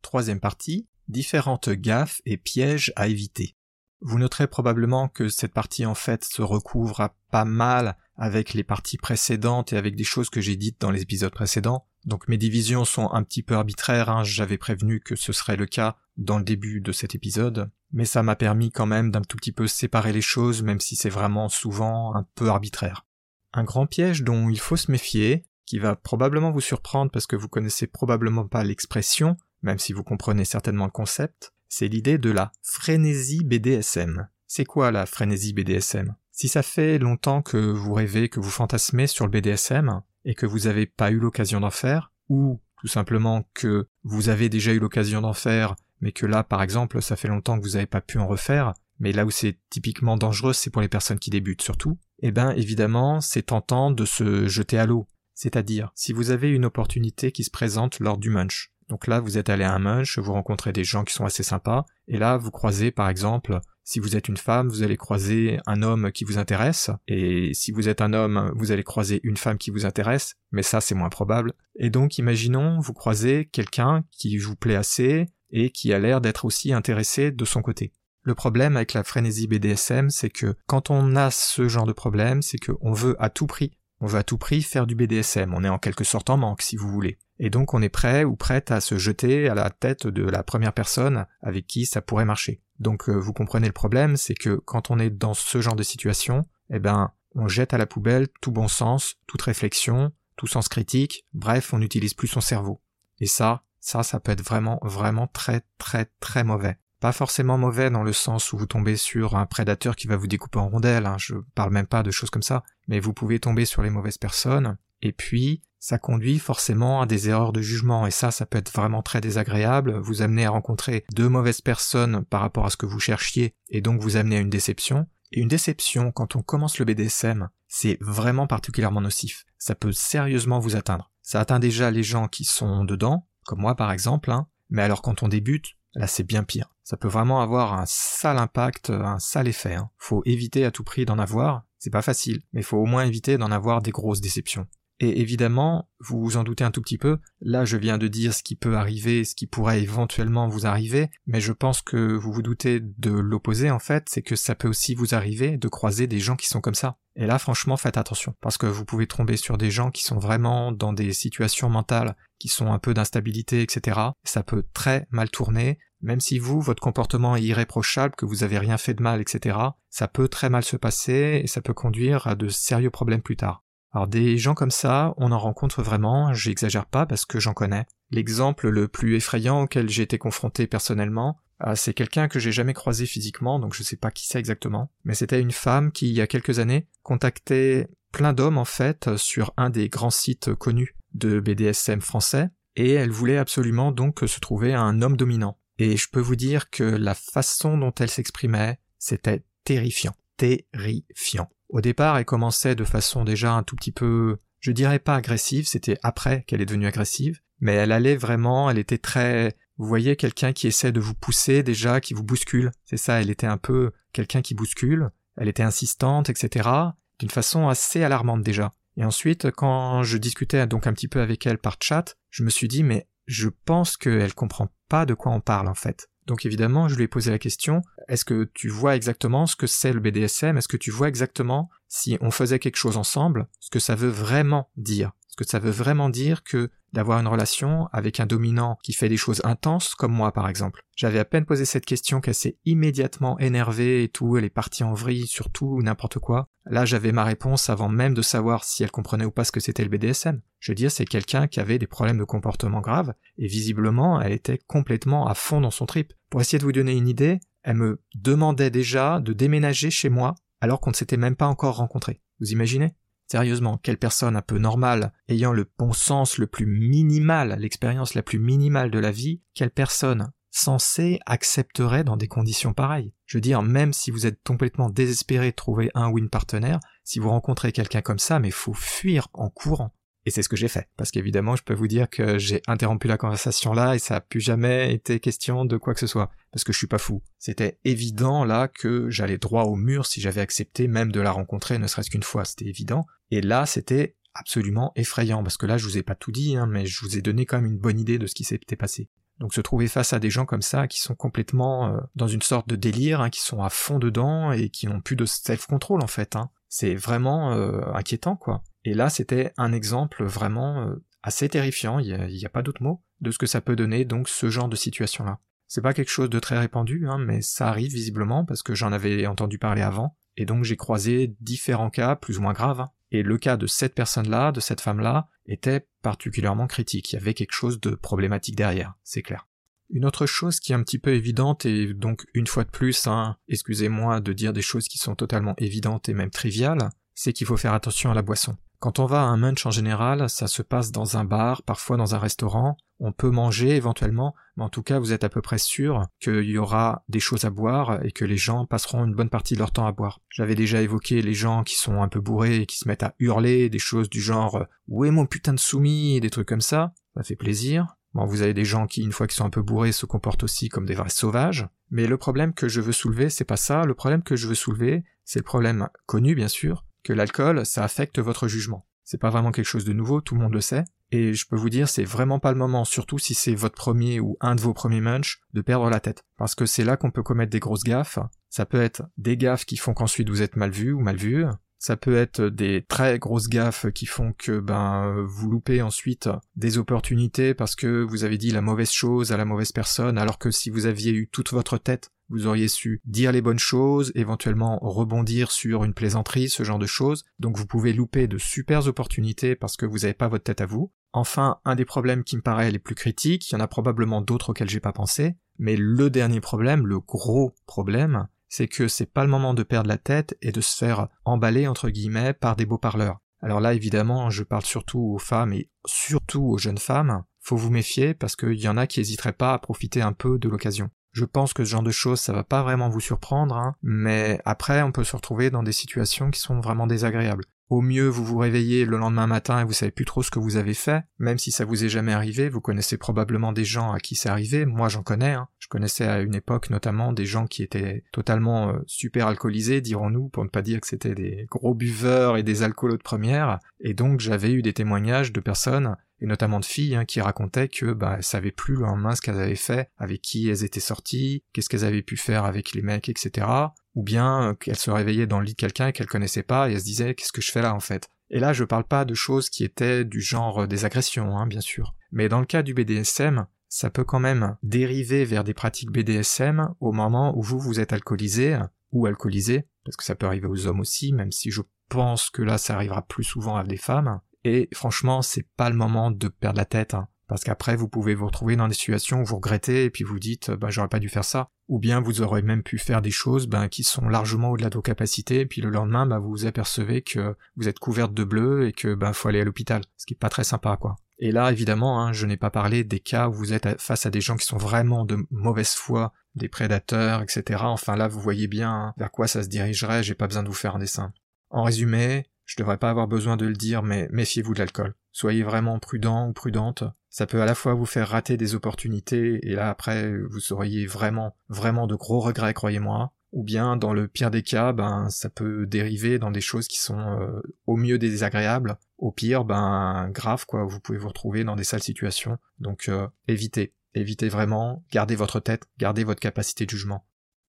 Troisième partie, différentes gaffes et pièges à éviter. Vous noterez probablement que cette partie en fait se recouvre pas mal avec les parties précédentes et avec des choses que j'ai dites dans les épisodes précédents. Donc mes divisions sont un petit peu arbitraires, hein. j'avais prévenu que ce serait le cas dans le début de cet épisode, mais ça m'a permis quand même d'un tout petit peu séparer les choses, même si c'est vraiment souvent un peu arbitraire. Un grand piège dont il faut se méfier, qui va probablement vous surprendre parce que vous connaissez probablement pas l'expression, même si vous comprenez certainement le concept, c'est l'idée de la frénésie BDSM. C'est quoi la frénésie BDSM Si ça fait longtemps que vous rêvez, que vous fantasmez sur le BDSM, et que vous n'avez pas eu l'occasion d'en faire, ou tout simplement que vous avez déjà eu l'occasion d'en faire, mais que là, par exemple, ça fait longtemps que vous n'avez pas pu en refaire, mais là où c'est typiquement dangereux, c'est pour les personnes qui débutent surtout, eh bien évidemment, c'est tentant de se jeter à l'eau. C'est-à-dire, si vous avez une opportunité qui se présente lors du munch, donc là, vous êtes allé à un munch, vous rencontrez des gens qui sont assez sympas, et là, vous croisez, par exemple, si vous êtes une femme, vous allez croiser un homme qui vous intéresse, et si vous êtes un homme, vous allez croiser une femme qui vous intéresse, mais ça, c'est moins probable. Et donc, imaginons, vous croisez quelqu'un qui vous plaît assez, et qui a l'air d'être aussi intéressé de son côté. Le problème avec la frénésie BDSM, c'est que quand on a ce genre de problème, c'est qu'on veut à tout prix, on veut à tout prix faire du BDSM, on est en quelque sorte en manque si vous voulez. Et donc on est prêt ou prête à se jeter à la tête de la première personne avec qui ça pourrait marcher. Donc euh, vous comprenez le problème, c'est que quand on est dans ce genre de situation, eh ben on jette à la poubelle tout bon sens, toute réflexion, tout sens critique, bref, on n'utilise plus son cerveau. Et ça, ça, ça peut être vraiment, vraiment très, très, très mauvais. Pas forcément mauvais dans le sens où vous tombez sur un prédateur qui va vous découper en rondelles, hein, je parle même pas de choses comme ça, mais vous pouvez tomber sur les mauvaises personnes, et puis ça conduit forcément à des erreurs de jugement et ça, ça peut être vraiment très désagréable, vous amener à rencontrer deux mauvaises personnes par rapport à ce que vous cherchiez et donc vous amener à une déception. Et une déception, quand on commence le BDSM, c'est vraiment particulièrement nocif. Ça peut sérieusement vous atteindre. Ça atteint déjà les gens qui sont dedans, comme moi par exemple, hein, mais alors quand on débute, là c'est bien pire. Ça peut vraiment avoir un sale impact, un sale effet. Hein. Faut éviter à tout prix d'en avoir, c'est pas facile, mais faut au moins éviter d'en avoir des grosses déceptions. Et évidemment, vous vous en doutez un tout petit peu, là je viens de dire ce qui peut arriver, ce qui pourrait éventuellement vous arriver, mais je pense que vous vous doutez de l'opposé en fait, c'est que ça peut aussi vous arriver de croiser des gens qui sont comme ça. Et là franchement faites attention, parce que vous pouvez tomber sur des gens qui sont vraiment dans des situations mentales, qui sont un peu d'instabilité, etc. Ça peut très mal tourner, même si vous, votre comportement est irréprochable, que vous avez rien fait de mal, etc., ça peut très mal se passer et ça peut conduire à de sérieux problèmes plus tard. Alors des gens comme ça, on en rencontre vraiment, j'exagère pas parce que j'en connais. L'exemple le plus effrayant auquel j'ai été confronté personnellement, ah, c'est quelqu'un que j'ai jamais croisé physiquement, donc je sais pas qui c'est exactement, mais c'était une femme qui, il y a quelques années, contactait plein d'hommes en fait sur un des grands sites connus de BDSM français, et elle voulait absolument donc se trouver un homme dominant. Et je peux vous dire que la façon dont elle s'exprimait, c'était terrifiant. Terrifiant. Au départ, elle commençait de façon déjà un tout petit peu, je dirais pas agressive, c'était après qu'elle est devenue agressive, mais elle allait vraiment, elle était très, vous voyez quelqu'un qui essaie de vous pousser déjà, qui vous bouscule. C'est ça, elle était un peu quelqu'un qui bouscule, elle était insistante, etc. d'une façon assez alarmante déjà. Et ensuite, quand je discutais donc un petit peu avec elle par chat, je me suis dit, mais je pense qu'elle comprend pas de quoi on parle en fait. Donc évidemment, je lui ai posé la question, est-ce que tu vois exactement ce que c'est le BDSM Est-ce que tu vois exactement si on faisait quelque chose ensemble, ce que ça veut vraiment dire? Ce que ça veut vraiment dire que d'avoir une relation avec un dominant qui fait des choses intenses, comme moi par exemple. J'avais à peine posé cette question qu'elle s'est immédiatement énervée et tout, elle est partie en vrille sur tout ou n'importe quoi. Là j'avais ma réponse avant même de savoir si elle comprenait ou pas ce que c'était le BDSM. Je veux dire, c'est quelqu'un qui avait des problèmes de comportement graves, et visiblement elle était complètement à fond dans son trip. Pour essayer de vous donner une idée, elle me demandait déjà de déménager chez moi alors qu'on ne s'était même pas encore rencontrés. Vous imaginez? Sérieusement, quelle personne un peu normale, ayant le bon sens le plus minimal, l'expérience la plus minimale de la vie, quelle personne censée accepterait dans des conditions pareilles? Je veux dire, même si vous êtes complètement désespéré de trouver un ou une partenaire, si vous rencontrez quelqu'un comme ça, mais faut fuir en courant. Et c'est ce que j'ai fait. Parce qu'évidemment, je peux vous dire que j'ai interrompu la conversation là et ça a plus jamais été question de quoi que ce soit. Parce que je suis pas fou. C'était évident là que j'allais droit au mur si j'avais accepté même de la rencontrer ne serait-ce qu'une fois. C'était évident. Et là, c'était absolument effrayant. Parce que là, je vous ai pas tout dit, hein, mais je vous ai donné quand même une bonne idée de ce qui s'était passé. Donc se trouver face à des gens comme ça qui sont complètement euh, dans une sorte de délire, hein, qui sont à fond dedans et qui n'ont plus de self-control en fait. Hein C'est vraiment euh, inquiétant, quoi. Et là, c'était un exemple vraiment euh, assez terrifiant, il n'y a, pas d'autre mot, de ce que ça peut donner, donc ce genre de situation-là. C'est pas quelque chose de très répandu, hein, mais ça arrive visiblement parce que j'en avais entendu parler avant, et donc j'ai croisé différents cas plus ou moins graves. Hein. Et le cas de cette personne-là, de cette femme-là, était particulièrement critique. Il y avait quelque chose de problématique derrière, c'est clair. Une autre chose qui est un petit peu évidente, et donc une fois de plus, hein, excusez-moi de dire des choses qui sont totalement évidentes et même triviales, c'est qu'il faut faire attention à la boisson. Quand on va à un munch en général, ça se passe dans un bar, parfois dans un restaurant, on peut manger éventuellement, mais en tout cas vous êtes à peu près sûr qu'il y aura des choses à boire et que les gens passeront une bonne partie de leur temps à boire. J'avais déjà évoqué les gens qui sont un peu bourrés et qui se mettent à hurler des choses du genre Où est mon putain de soumis? et des trucs comme ça, ça fait plaisir. Bon, vous avez des gens qui, une fois qu'ils sont un peu bourrés, se comportent aussi comme des vrais sauvages. Mais le problème que je veux soulever, c'est pas ça. Le problème que je veux soulever, c'est le problème connu, bien sûr, que l'alcool, ça affecte votre jugement. C'est pas vraiment quelque chose de nouveau, tout le monde le sait. Et je peux vous dire, c'est vraiment pas le moment, surtout si c'est votre premier ou un de vos premiers munch, de perdre la tête. Parce que c'est là qu'on peut commettre des grosses gaffes. Ça peut être des gaffes qui font qu'ensuite vous êtes mal vu ou mal vu. Ça peut être des très grosses gaffes qui font que ben vous loupez ensuite des opportunités parce que vous avez dit la mauvaise chose à la mauvaise personne alors que si vous aviez eu toute votre tête vous auriez su dire les bonnes choses, éventuellement rebondir sur une plaisanterie, ce genre de choses. Donc vous pouvez louper de super opportunités parce que vous n'avez pas votre tête à vous. Enfin, un des problèmes qui me paraît les plus critiques, il y en a probablement d'autres auxquels j'ai pas pensé, mais le dernier problème, le gros problème, c'est que c'est pas le moment de perdre la tête et de se faire emballer entre guillemets par des beaux parleurs. Alors là, évidemment, je parle surtout aux femmes et surtout aux jeunes femmes. Faut vous méfier parce qu'il y en a qui n'hésiteraient pas à profiter un peu de l'occasion. Je pense que ce genre de choses, ça va pas vraiment vous surprendre, hein, mais après, on peut se retrouver dans des situations qui sont vraiment désagréables. Au mieux, vous vous réveillez le lendemain matin et vous savez plus trop ce que vous avez fait. Même si ça vous est jamais arrivé, vous connaissez probablement des gens à qui c'est arrivé. Moi, j'en connais. Hein. Je connaissais à une époque notamment des gens qui étaient totalement euh, super alcoolisés, dirons-nous, pour ne pas dire que c'était des gros buveurs et des alcoolos de première. Et donc, j'avais eu des témoignages de personnes et notamment de filles hein, qui racontaient que bah, elles savaient plus le lendemain ce qu'elles avaient fait, avec qui elles étaient sorties, qu'est-ce qu'elles avaient pu faire avec les mecs, etc. Ou bien euh, qu'elles se réveillaient dans le lit de quelqu'un qu'elles connaissaient pas et elles se disaient qu'est-ce que je fais là en fait? Et là je parle pas de choses qui étaient du genre euh, des agressions, hein, bien sûr. Mais dans le cas du BDSM, ça peut quand même dériver vers des pratiques BDSM au moment où vous vous êtes alcoolisé ou alcoolisé, parce que ça peut arriver aux hommes aussi, même si je pense que là ça arrivera plus souvent à des femmes, et franchement, c'est pas le moment de perdre la tête, hein. parce qu'après vous pouvez vous retrouver dans des situations où vous regrettez et puis vous dites bah j'aurais pas dû faire ça, ou bien vous aurez même pu faire des choses ben, qui sont largement au-delà de vos capacités, et puis le lendemain bah, vous vous apercevez que vous êtes couverte de bleu et que ben faut aller à l'hôpital, ce qui est pas très sympa quoi. Et là évidemment, hein, je n'ai pas parlé des cas où vous êtes face à des gens qui sont vraiment de mauvaise foi, des prédateurs, etc. Enfin là vous voyez bien hein, vers quoi ça se dirigerait, j'ai pas besoin de vous faire un dessin. En résumé, je devrais pas avoir besoin de le dire, mais méfiez-vous de l'alcool. Soyez vraiment prudent ou prudente. Ça peut à la fois vous faire rater des opportunités, et là après vous auriez vraiment, vraiment de gros regrets, croyez-moi. Ou bien, dans le pire des cas, ben ça peut dériver dans des choses qui sont euh, au mieux désagréables, au pire, ben grave quoi. Vous pouvez vous retrouver dans des sales situations. Donc euh, évitez, évitez vraiment. Gardez votre tête, gardez votre capacité de jugement.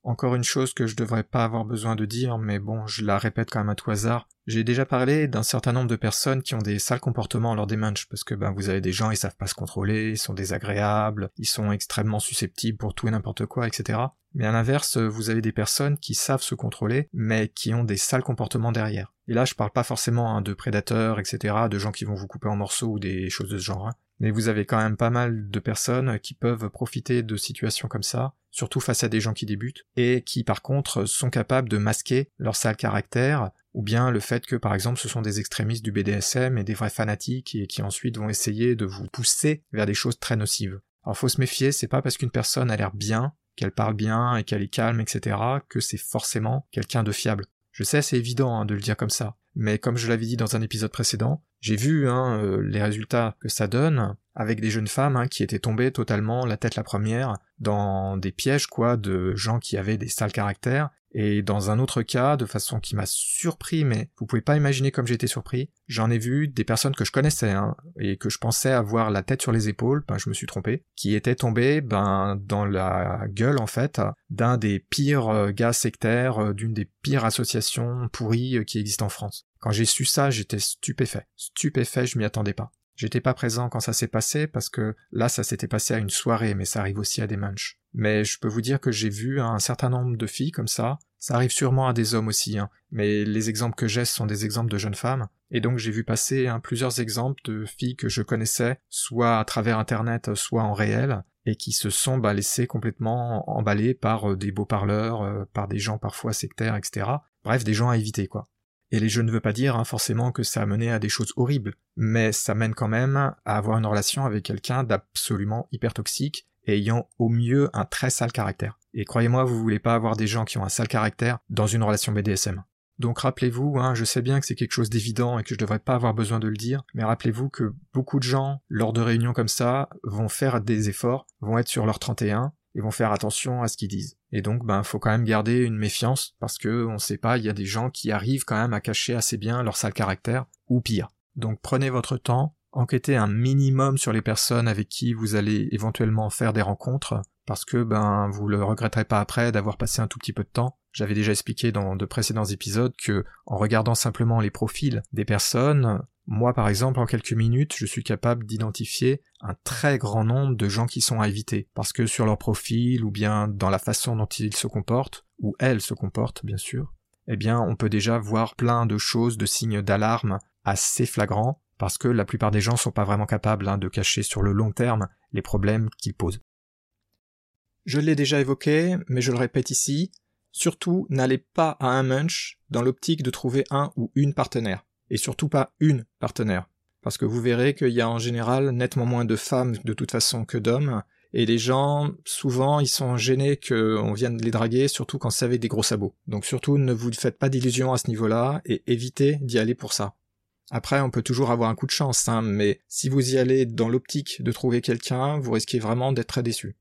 Encore une chose que je devrais pas avoir besoin de dire, mais bon, je la répète quand même à tout hasard. J'ai déjà parlé d'un certain nombre de personnes qui ont des sales comportements lors des munchs, parce que ben vous avez des gens, ils savent pas se contrôler, ils sont désagréables, ils sont extrêmement susceptibles pour tout et n'importe quoi, etc. Mais à l'inverse, vous avez des personnes qui savent se contrôler, mais qui ont des sales comportements derrière. Et là, je parle pas forcément hein, de prédateurs, etc., de gens qui vont vous couper en morceaux ou des choses de ce genre. Hein. Mais vous avez quand même pas mal de personnes qui peuvent profiter de situations comme ça, surtout face à des gens qui débutent, et qui par contre sont capables de masquer leur sale caractère, ou bien le fait que par exemple ce sont des extrémistes du BDSM et des vrais fanatiques et qui ensuite vont essayer de vous pousser vers des choses très nocives. Alors faut se méfier, c'est pas parce qu'une personne a l'air bien, qu'elle parle bien et qu'elle est calme, etc., que c'est forcément quelqu'un de fiable. Je sais, c'est évident hein, de le dire comme ça, mais comme je l'avais dit dans un épisode précédent, j'ai vu hein, euh, les résultats que ça donne avec des jeunes femmes hein, qui étaient tombées totalement la tête la première dans des pièges quoi de gens qui avaient des sales caractères Et dans un autre cas, de façon qui m'a surpris, mais vous pouvez pas imaginer comme été surpris, j'en ai vu des personnes que je connaissais hein, et que je pensais avoir la tête sur les épaules, ben je me suis trompé, qui étaient tombées ben dans la gueule en fait d'un des pires euh, gars sectaires, euh, d'une des pires associations pourries qui existent en France. Quand j'ai su ça, j'étais stupéfait, stupéfait, je m'y attendais pas. J'étais pas présent quand ça s'est passé parce que là ça s'était passé à une soirée, mais ça arrive aussi à des munchs. Mais je peux vous dire que j'ai vu un certain nombre de filles comme ça. Ça arrive sûrement à des hommes aussi, hein. mais les exemples que j'ai sont des exemples de jeunes femmes. Et donc j'ai vu passer hein, plusieurs exemples de filles que je connaissais, soit à travers internet, soit en réel, et qui se sont bah, laissées complètement emballées par euh, des beaux parleurs, euh, par des gens parfois sectaires, etc. Bref, des gens à éviter, quoi. Et je ne veux pas dire hein, forcément que ça a mené à des choses horribles, mais ça mène quand même à avoir une relation avec quelqu'un d'absolument hyper toxique ayant au mieux un très sale caractère. Et croyez-moi, vous voulez pas avoir des gens qui ont un sale caractère dans une relation BDSM. Donc rappelez-vous, hein, je sais bien que c'est quelque chose d'évident et que je devrais pas avoir besoin de le dire, mais rappelez-vous que beaucoup de gens, lors de réunions comme ça, vont faire des efforts, vont être sur leur 31, et vont faire attention à ce qu'ils disent. Et donc, ben, faut quand même garder une méfiance, parce que on sait pas, il y a des gens qui arrivent quand même à cacher assez bien leur sale caractère, ou pire. Donc prenez votre temps, enquêtez un minimum sur les personnes avec qui vous allez éventuellement faire des rencontres, parce que ben vous le regretterez pas après d'avoir passé un tout petit peu de temps. J'avais déjà expliqué dans de précédents épisodes que en regardant simplement les profils des personnes, moi, par exemple, en quelques minutes, je suis capable d'identifier un très grand nombre de gens qui sont à éviter, parce que sur leur profil, ou bien dans la façon dont ils se comportent, ou elles se comportent, bien sûr, eh bien, on peut déjà voir plein de choses, de signes d'alarme assez flagrants, parce que la plupart des gens sont pas vraiment capables hein, de cacher sur le long terme les problèmes qu'ils posent. Je l'ai déjà évoqué, mais je le répète ici, surtout n'allez pas à un munch dans l'optique de trouver un ou une partenaire et surtout pas une partenaire. Parce que vous verrez qu'il y a en général nettement moins de femmes de toute façon que d'hommes, et les gens, souvent, ils sont gênés qu'on vienne les draguer, surtout quand c'est avec des gros sabots. Donc surtout, ne vous faites pas d'illusions à ce niveau-là, et évitez d'y aller pour ça. Après, on peut toujours avoir un coup de chance, hein, mais si vous y allez dans l'optique de trouver quelqu'un, vous risquez vraiment d'être très déçu.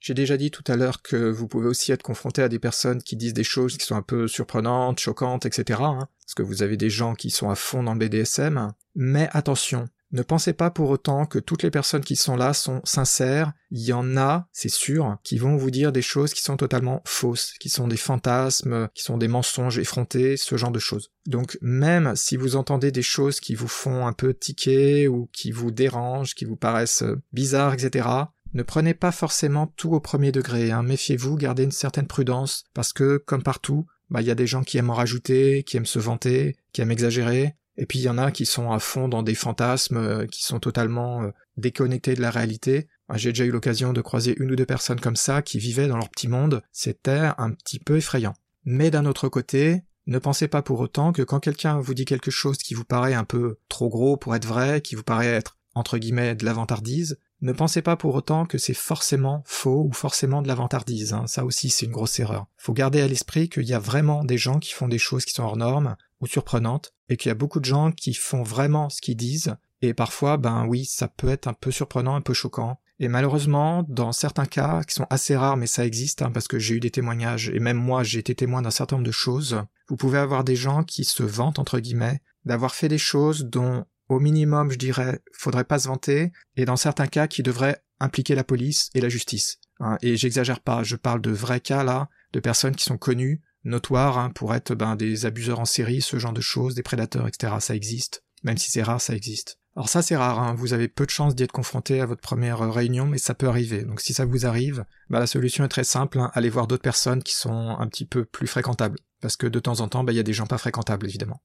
J'ai déjà dit tout à l'heure que vous pouvez aussi être confronté à des personnes qui disent des choses qui sont un peu surprenantes, choquantes, etc. Hein, parce que vous avez des gens qui sont à fond dans le BDSM. Mais attention, ne pensez pas pour autant que toutes les personnes qui sont là sont sincères. Il y en a, c'est sûr, qui vont vous dire des choses qui sont totalement fausses, qui sont des fantasmes, qui sont des mensonges effrontés, ce genre de choses. Donc même si vous entendez des choses qui vous font un peu tiquer ou qui vous dérangent, qui vous paraissent bizarres, etc., ne prenez pas forcément tout au premier degré, hein. méfiez-vous, gardez une certaine prudence, parce que, comme partout, bah, il y a des gens qui aiment en rajouter, qui aiment se vanter, qui aiment exagérer, et puis il y en a qui sont à fond dans des fantasmes, euh, qui sont totalement euh, déconnectés de la réalité. J'ai déjà eu l'occasion de croiser une ou deux personnes comme ça qui vivaient dans leur petit monde, c'était un petit peu effrayant. Mais d'un autre côté, ne pensez pas pour autant que quand quelqu'un vous dit quelque chose qui vous paraît un peu trop gros pour être vrai, qui vous paraît être entre guillemets de la vantardise, ne pensez pas pour autant que c'est forcément faux ou forcément de la vantardise, hein. ça aussi c'est une grosse erreur. Faut garder à l'esprit qu'il y a vraiment des gens qui font des choses qui sont hors normes ou surprenantes, et qu'il y a beaucoup de gens qui font vraiment ce qu'ils disent, et parfois, ben oui, ça peut être un peu surprenant, un peu choquant. Et malheureusement, dans certains cas, qui sont assez rares, mais ça existe, hein, parce que j'ai eu des témoignages, et même moi j'ai été témoin d'un certain nombre de choses, vous pouvez avoir des gens qui se vantent, entre guillemets, d'avoir fait des choses dont au minimum, je dirais, faudrait pas se vanter, et dans certains cas qui devraient impliquer la police et la justice. Hein. et j'exagère pas, je parle de vrais cas là, de personnes qui sont connues, notoires, hein, pour être ben, des abuseurs en série, ce genre de choses, des prédateurs, etc. Ça existe. Même si c'est rare, ça existe. Alors ça c'est rare, hein. vous avez peu de chances d'y être confronté à votre première euh, réunion, mais ça peut arriver. Donc si ça vous arrive, bah, la solution est très simple, allez voir d'autres personnes qui sont un petit peu plus fréquentables. Parce que de temps en temps, bah, il y a des gens pas fréquentables, évidemment.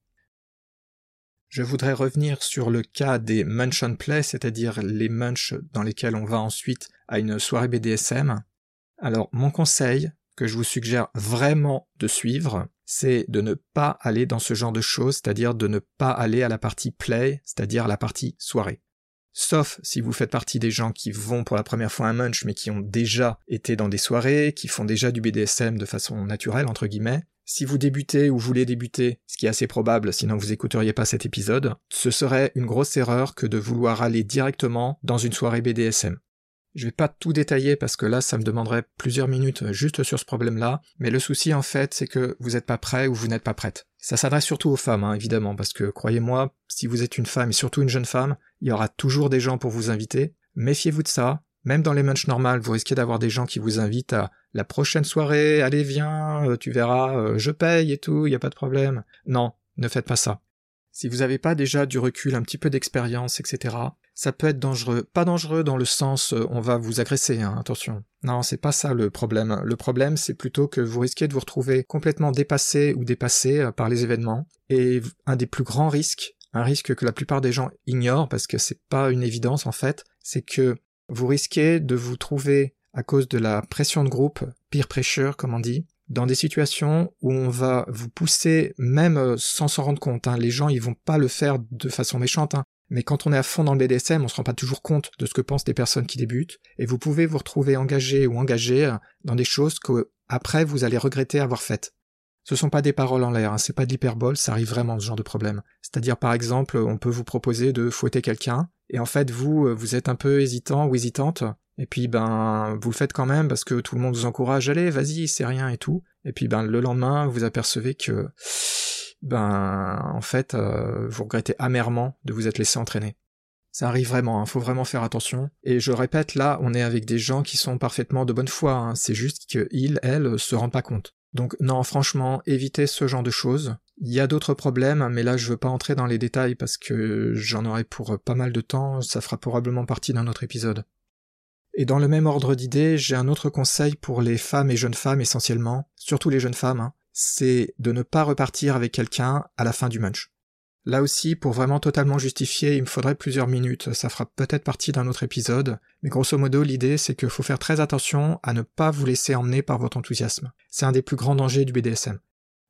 Je voudrais revenir sur le cas des munch on play, c'est-à-dire les munch dans lesquels on va ensuite à une soirée BDSM. Alors, mon conseil, que je vous suggère vraiment de suivre, c'est de ne pas aller dans ce genre de choses, c'est-à-dire de ne pas aller à la partie play, c'est-à-dire la partie soirée. Sauf si vous faites partie des gens qui vont pour la première fois à un munch mais qui ont déjà été dans des soirées, qui font déjà du BDSM de façon naturelle, entre guillemets, si vous débutez ou voulez débuter, ce qui est assez probable sinon vous écouteriez pas cet épisode, ce serait une grosse erreur que de vouloir aller directement dans une soirée BDSM. Je vais pas tout détailler parce que là, ça me demanderait plusieurs minutes juste sur ce problème-là. Mais le souci, en fait, c'est que vous n'êtes pas prêt ou vous n'êtes pas prête. Ça s'adresse surtout aux femmes, hein, évidemment, parce que croyez-moi, si vous êtes une femme et surtout une jeune femme, il y aura toujours des gens pour vous inviter. Méfiez-vous de ça. Même dans les munchs normales, vous risquez d'avoir des gens qui vous invitent à la prochaine soirée, allez viens, euh, tu verras, euh, je paye et tout, il n'y a pas de problème. Non, ne faites pas ça. Si vous n'avez pas déjà du recul, un petit peu d'expérience, etc., ça peut être dangereux. Pas dangereux dans le sens euh, on va vous agresser, hein, attention. Non, c'est pas ça le problème. Le problème, c'est plutôt que vous risquez de vous retrouver complètement dépassé ou dépassé par les événements. Et un des plus grands risques, un risque que la plupart des gens ignorent parce que c'est pas une évidence en fait, c'est que vous risquez de vous trouver à cause de la pression de groupe, peer pressure comme on dit, dans des situations où on va vous pousser même euh, sans s'en rendre compte. Hein. Les gens ils vont pas le faire de façon méchante, hein. mais quand on est à fond dans le BDSM, on se rend pas toujours compte de ce que pensent des personnes qui débutent, et vous pouvez vous retrouver engagé ou engagé euh, dans des choses que après vous allez regretter avoir faites. Ce sont pas des paroles en l'air, hein. c'est pas de l'hyperbole, ça arrive vraiment ce genre de problème. C'est-à-dire par exemple, on peut vous proposer de fouetter quelqu'un, et en fait vous, euh, vous êtes un peu hésitant ou hésitante, et puis ben vous le faites quand même parce que tout le monde vous encourage, allez, vas-y, c'est rien et tout. Et puis ben le lendemain, vous apercevez que ben en fait euh, vous regrettez amèrement de vous être laissé entraîner. Ça arrive vraiment, il hein, faut vraiment faire attention. Et je répète, là, on est avec des gens qui sont parfaitement de bonne foi, hein. c'est juste qu'ils, elles, se rendent pas compte. Donc non, franchement, évitez ce genre de choses. Il y a d'autres problèmes, mais là je veux pas entrer dans les détails parce que j'en aurai pour pas mal de temps, ça fera probablement partie d'un autre épisode. Et dans le même ordre d'idées, j'ai un autre conseil pour les femmes et jeunes femmes essentiellement, surtout les jeunes femmes, hein. c'est de ne pas repartir avec quelqu'un à la fin du munch. Là aussi, pour vraiment totalement justifier, il me faudrait plusieurs minutes, ça fera peut-être partie d'un autre épisode, mais grosso modo l'idée c'est qu'il faut faire très attention à ne pas vous laisser emmener par votre enthousiasme. C'est un des plus grands dangers du BDSM.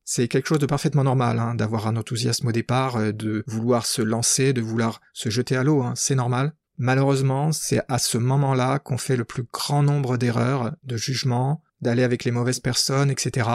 C'est quelque chose de parfaitement normal, hein, d'avoir un enthousiasme au départ, euh, de vouloir se lancer, de vouloir se jeter à l'eau, hein, c'est normal. Malheureusement, c'est à ce moment-là qu'on fait le plus grand nombre d'erreurs, de jugements, d'aller avec les mauvaises personnes, etc.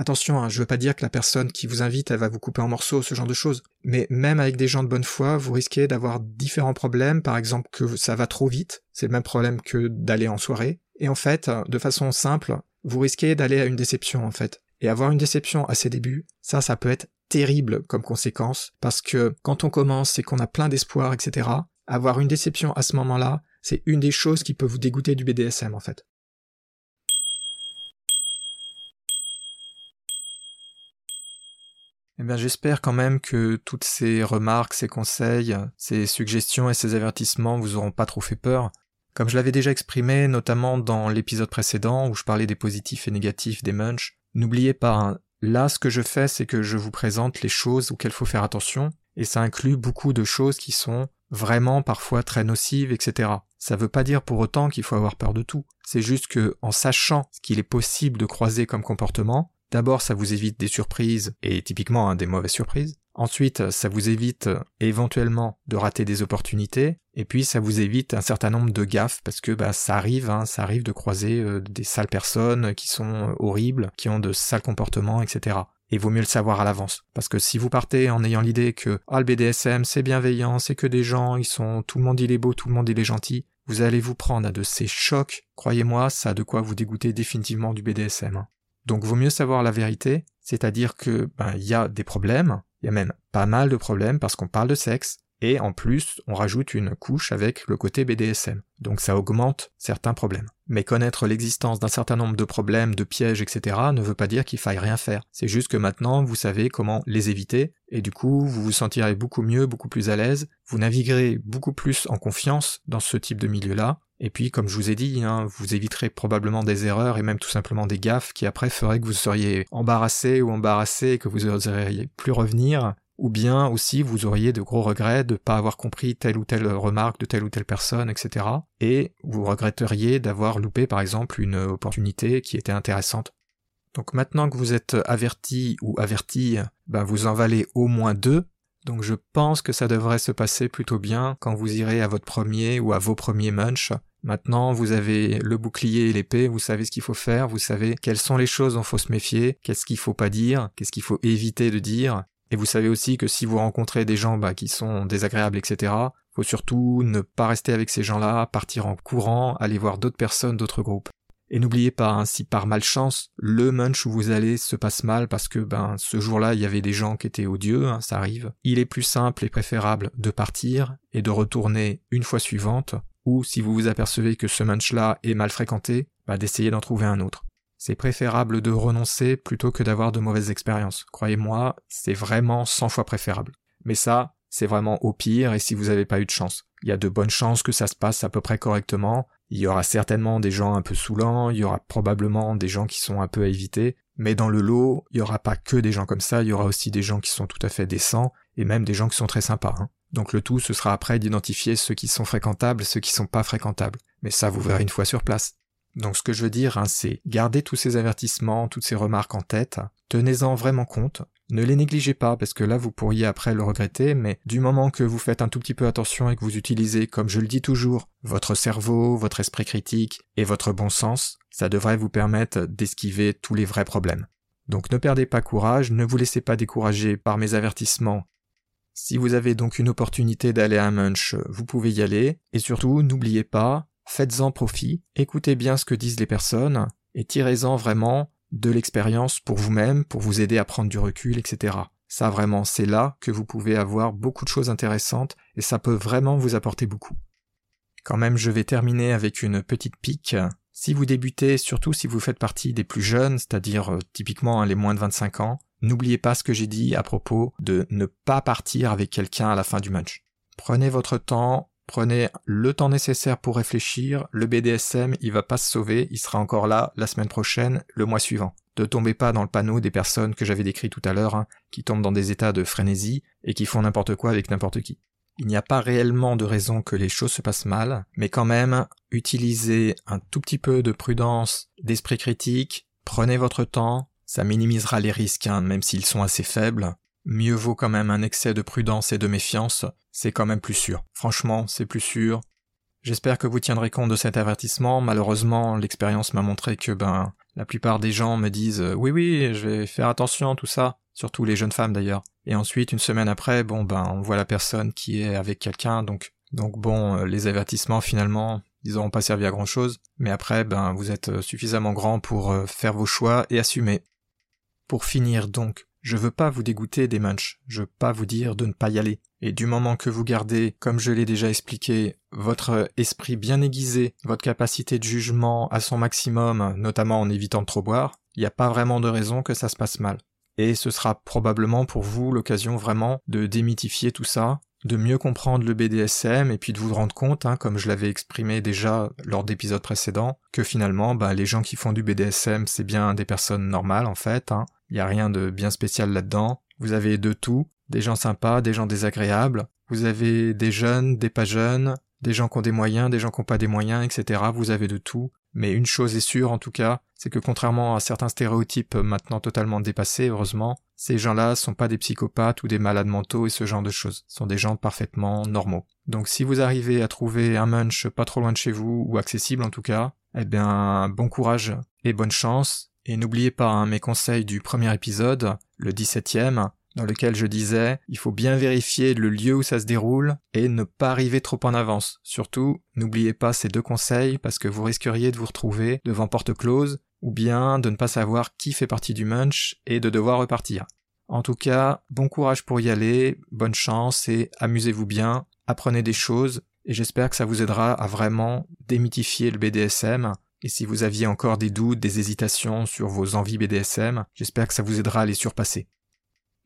Attention, hein, je veux pas dire que la personne qui vous invite, elle va vous couper en morceaux, ce genre de choses. Mais même avec des gens de bonne foi, vous risquez d'avoir différents problèmes, par exemple que ça va trop vite, c'est le même problème que d'aller en soirée. Et en fait, de façon simple, vous risquez d'aller à une déception, en fait. Et avoir une déception à ses débuts, ça, ça peut être terrible comme conséquence, parce que quand on commence et qu'on a plein d'espoir, etc., avoir une déception à ce moment-là, c'est une des choses qui peut vous dégoûter du BDSM en fait. Eh bien, j'espère quand même que toutes ces remarques, ces conseils, ces suggestions et ces avertissements vous auront pas trop fait peur. Comme je l'avais déjà exprimé, notamment dans l'épisode précédent où je parlais des positifs et négatifs des munch, n'oubliez pas, hein, là ce que je fais c'est que je vous présente les choses auxquelles faut faire attention, et ça inclut beaucoup de choses qui sont vraiment parfois très nocives, etc. Ça veut pas dire pour autant qu'il faut avoir peur de tout. C'est juste que, en sachant ce qu'il est possible de croiser comme comportement, d'abord ça vous évite des surprises, et typiquement hein, des mauvaises surprises. Ensuite, ça vous évite éventuellement de rater des opportunités, et puis ça vous évite un certain nombre de gaffes parce que bah, ça arrive, hein, ça arrive de croiser euh, des sales personnes qui sont horribles, qui ont de sales comportements, etc et vaut mieux le savoir à l'avance. Parce que si vous partez en ayant l'idée que ah le BDSM c'est bienveillant, c'est que des gens, ils sont tout le monde il est beau, tout le monde il est gentil, vous allez vous prendre à de ces chocs, croyez-moi, ça a de quoi vous dégoûter définitivement du BDSM. Hein. Donc vaut mieux savoir la vérité, c'est-à-dire que ben il y a des problèmes, il y a même pas mal de problèmes parce qu'on parle de sexe, et en plus on rajoute une couche avec le côté BDSM. Donc ça augmente certains problèmes. Mais connaître l'existence d'un certain nombre de problèmes, de pièges, etc. ne veut pas dire qu'il faille rien faire. C'est juste que maintenant vous savez comment les éviter, et du coup vous vous sentirez beaucoup mieux, beaucoup plus à l'aise, vous naviguerez beaucoup plus en confiance dans ce type de milieu-là, et puis, comme je vous ai dit, hein, vous éviterez probablement des erreurs et même tout simplement des gaffes qui après feraient que vous seriez embarrassé ou embarrassé et que vous n'oseriez plus revenir ou bien aussi vous auriez de gros regrets de pas avoir compris telle ou telle remarque de telle ou telle personne, etc. Et vous regretteriez d'avoir loupé par exemple une opportunité qui était intéressante. Donc maintenant que vous êtes averti ou averti, ben vous en valez au moins deux. Donc je pense que ça devrait se passer plutôt bien quand vous irez à votre premier ou à vos premiers munch. Maintenant, vous avez le bouclier et l'épée, vous savez ce qu'il faut faire, vous savez quelles sont les choses dont faut se méfier, qu'est-ce qu'il faut pas dire, qu'est-ce qu'il faut éviter de dire, Et vous savez aussi que si vous rencontrez des gens bah, qui sont désagréables, etc., faut surtout ne pas rester avec ces gens-là, partir en courant, aller voir d'autres personnes, d'autres groupes. Et n'oubliez pas, hein, si par malchance, le munch où vous allez se passe mal parce que ben ce jour-là il y avait des gens qui étaient odieux, hein, ça arrive, il est plus simple et préférable de partir et de retourner une fois suivante, ou si vous vous apercevez que ce munch-là est mal fréquenté, bah, d'essayer d'en trouver un autre. C'est préférable de renoncer plutôt que d'avoir de mauvaises expériences. Croyez-moi, c'est vraiment 100 fois préférable. Mais ça, c'est vraiment au pire et si vous n'avez pas eu de chance. Il y a de bonnes chances que ça se passe à peu près correctement. Il y aura certainement des gens un peu saoulants, il y aura probablement des gens qui sont un peu à éviter, mais dans le lot, il y aura pas que des gens comme ça, il y aura aussi des gens qui sont tout à fait décents et même des gens qui sont très sympas. Hein. Donc le tout, ce sera après d'identifier ceux qui sont fréquentables, ceux qui sont pas fréquentables. Mais ça, vous verrez une fois sur place. Donc ce que je veux dire, hein, c'est garder tous ces avertissements, toutes ces remarques en tête, tenez-en vraiment compte, ne les négligez pas parce que là vous pourriez après le regretter, mais du moment que vous faites un tout petit peu attention et que vous utilisez, comme je le dis toujours, votre cerveau, votre esprit critique et votre bon sens, ça devrait vous permettre d'esquiver tous les vrais problèmes. Donc ne perdez pas courage, ne vous laissez pas décourager par mes avertissements. Si vous avez donc une opportunité d'aller à un munch, vous pouvez y aller, et surtout n'oubliez pas, faites-en profit, écoutez bien ce que disent les personnes, et tirez-en vraiment de l'expérience pour vous-même, pour vous aider à prendre du recul, etc. Ça vraiment, c'est là que vous pouvez avoir beaucoup de choses intéressantes, et ça peut vraiment vous apporter beaucoup. Quand même, je vais terminer avec une petite pique. Si vous débutez, surtout si vous faites partie des plus jeunes, c'est-à-dire euh, typiquement hein, les moins de 25 ans, n'oubliez pas ce que j'ai dit à propos de ne pas partir avec quelqu'un à la fin du match. Prenez votre temps, Prenez le temps nécessaire pour réfléchir, le BDSM, il va pas se sauver, il sera encore là la semaine prochaine, le mois suivant. Ne tombez pas dans le panneau des personnes que j'avais décrit tout à l'heure, hein, qui tombent dans des états de frénésie et qui font n'importe quoi avec n'importe qui. Il n'y a pas réellement de raison que les choses se passent mal, mais quand même, utilisez un tout petit peu de prudence, d'esprit critique, prenez votre temps, ça minimisera les risques, hein, même s'ils sont assez faibles, mieux vaut quand même un excès de prudence et de méfiance, c'est quand même plus sûr. Franchement, c'est plus sûr. J'espère que vous tiendrez compte de cet avertissement. Malheureusement, l'expérience m'a montré que ben la plupart des gens me disent oui oui, je vais faire attention tout ça, surtout les jeunes femmes d'ailleurs. Et ensuite, une semaine après, bon ben on voit la personne qui est avec quelqu'un, donc donc bon, euh, les avertissements finalement, ils n'auront pas servi à grand chose. Mais après, ben vous êtes suffisamment grand pour euh, faire vos choix et assumer. Pour finir donc, je veux pas vous dégoûter des munchs, je veux pas vous dire de ne pas y aller. Et du moment que vous gardez, comme je l'ai déjà expliqué, votre esprit bien aiguisé, votre capacité de jugement à son maximum, notamment en évitant de trop boire, il n'y a pas vraiment de raison que ça se passe mal. Et ce sera probablement pour vous l'occasion vraiment de démythifier tout ça, de mieux comprendre le BDSM et puis de vous rendre compte, hein, comme je l'avais exprimé déjà lors d'épisodes précédents, que finalement, bah, les gens qui font du BDSM, c'est bien des personnes normales en fait, hein, il n'y a rien de bien spécial là-dedans. Vous avez de tout, des gens sympas, des gens désagréables. Vous avez des jeunes, des pas jeunes, des gens qui ont des moyens, des gens qui n'ont pas des moyens, etc. Vous avez de tout. Mais une chose est sûre en tout cas, c'est que contrairement à certains stéréotypes maintenant totalement dépassés, heureusement, ces gens-là sont pas des psychopathes ou des malades mentaux et ce genre de choses. Ce sont des gens parfaitement normaux. Donc si vous arrivez à trouver un munch pas trop loin de chez vous, ou accessible en tout cas, eh bien bon courage et bonne chance, et n'oubliez pas hein, mes conseils du premier épisode, le 17e, dans lequel je disais il faut bien vérifier le lieu où ça se déroule et ne pas arriver trop en avance. Surtout, n'oubliez pas ces deux conseils parce que vous risqueriez de vous retrouver devant porte close ou bien de ne pas savoir qui fait partie du munch et de devoir repartir. En tout cas, bon courage pour y aller, bonne chance et amusez-vous bien, apprenez des choses et j'espère que ça vous aidera à vraiment démythifier le BDSM et si vous aviez encore des doutes, des hésitations sur vos envies BDSM, j'espère que ça vous aidera à les surpasser.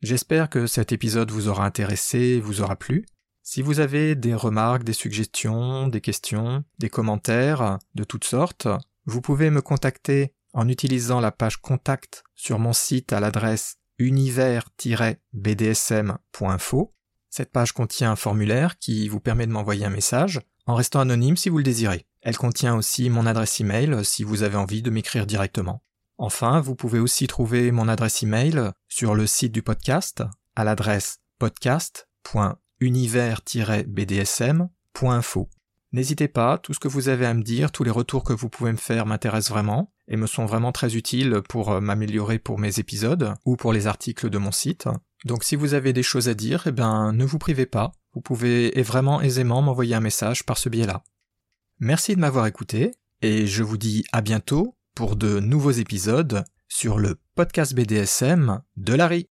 J'espère que cet épisode vous aura intéressé, vous aura plu. Si vous avez des remarques, des suggestions, des questions, des commentaires de toutes sortes, vous pouvez me contacter en utilisant la page contact sur mon site à l'adresse univers-bdsm.info. Cette page contient un formulaire qui vous permet de m'envoyer un message en restant anonyme si vous le désirez. Elle contient aussi mon adresse email si vous avez envie de m'écrire directement. Enfin, vous pouvez aussi trouver mon adresse email sur le site du podcast à l'adresse podcast.univers-bdsm.info. N'hésitez pas, tout ce que vous avez à me dire, tous les retours que vous pouvez me faire m'intéressent vraiment et me sont vraiment très utiles pour m'améliorer pour mes épisodes ou pour les articles de mon site. Donc si vous avez des choses à dire, eh ben ne vous privez pas, vous pouvez vraiment aisément m'envoyer un message par ce biais-là. Merci de m'avoir écouté, et je vous dis à bientôt pour de nouveaux épisodes sur le podcast BDSM de Larry.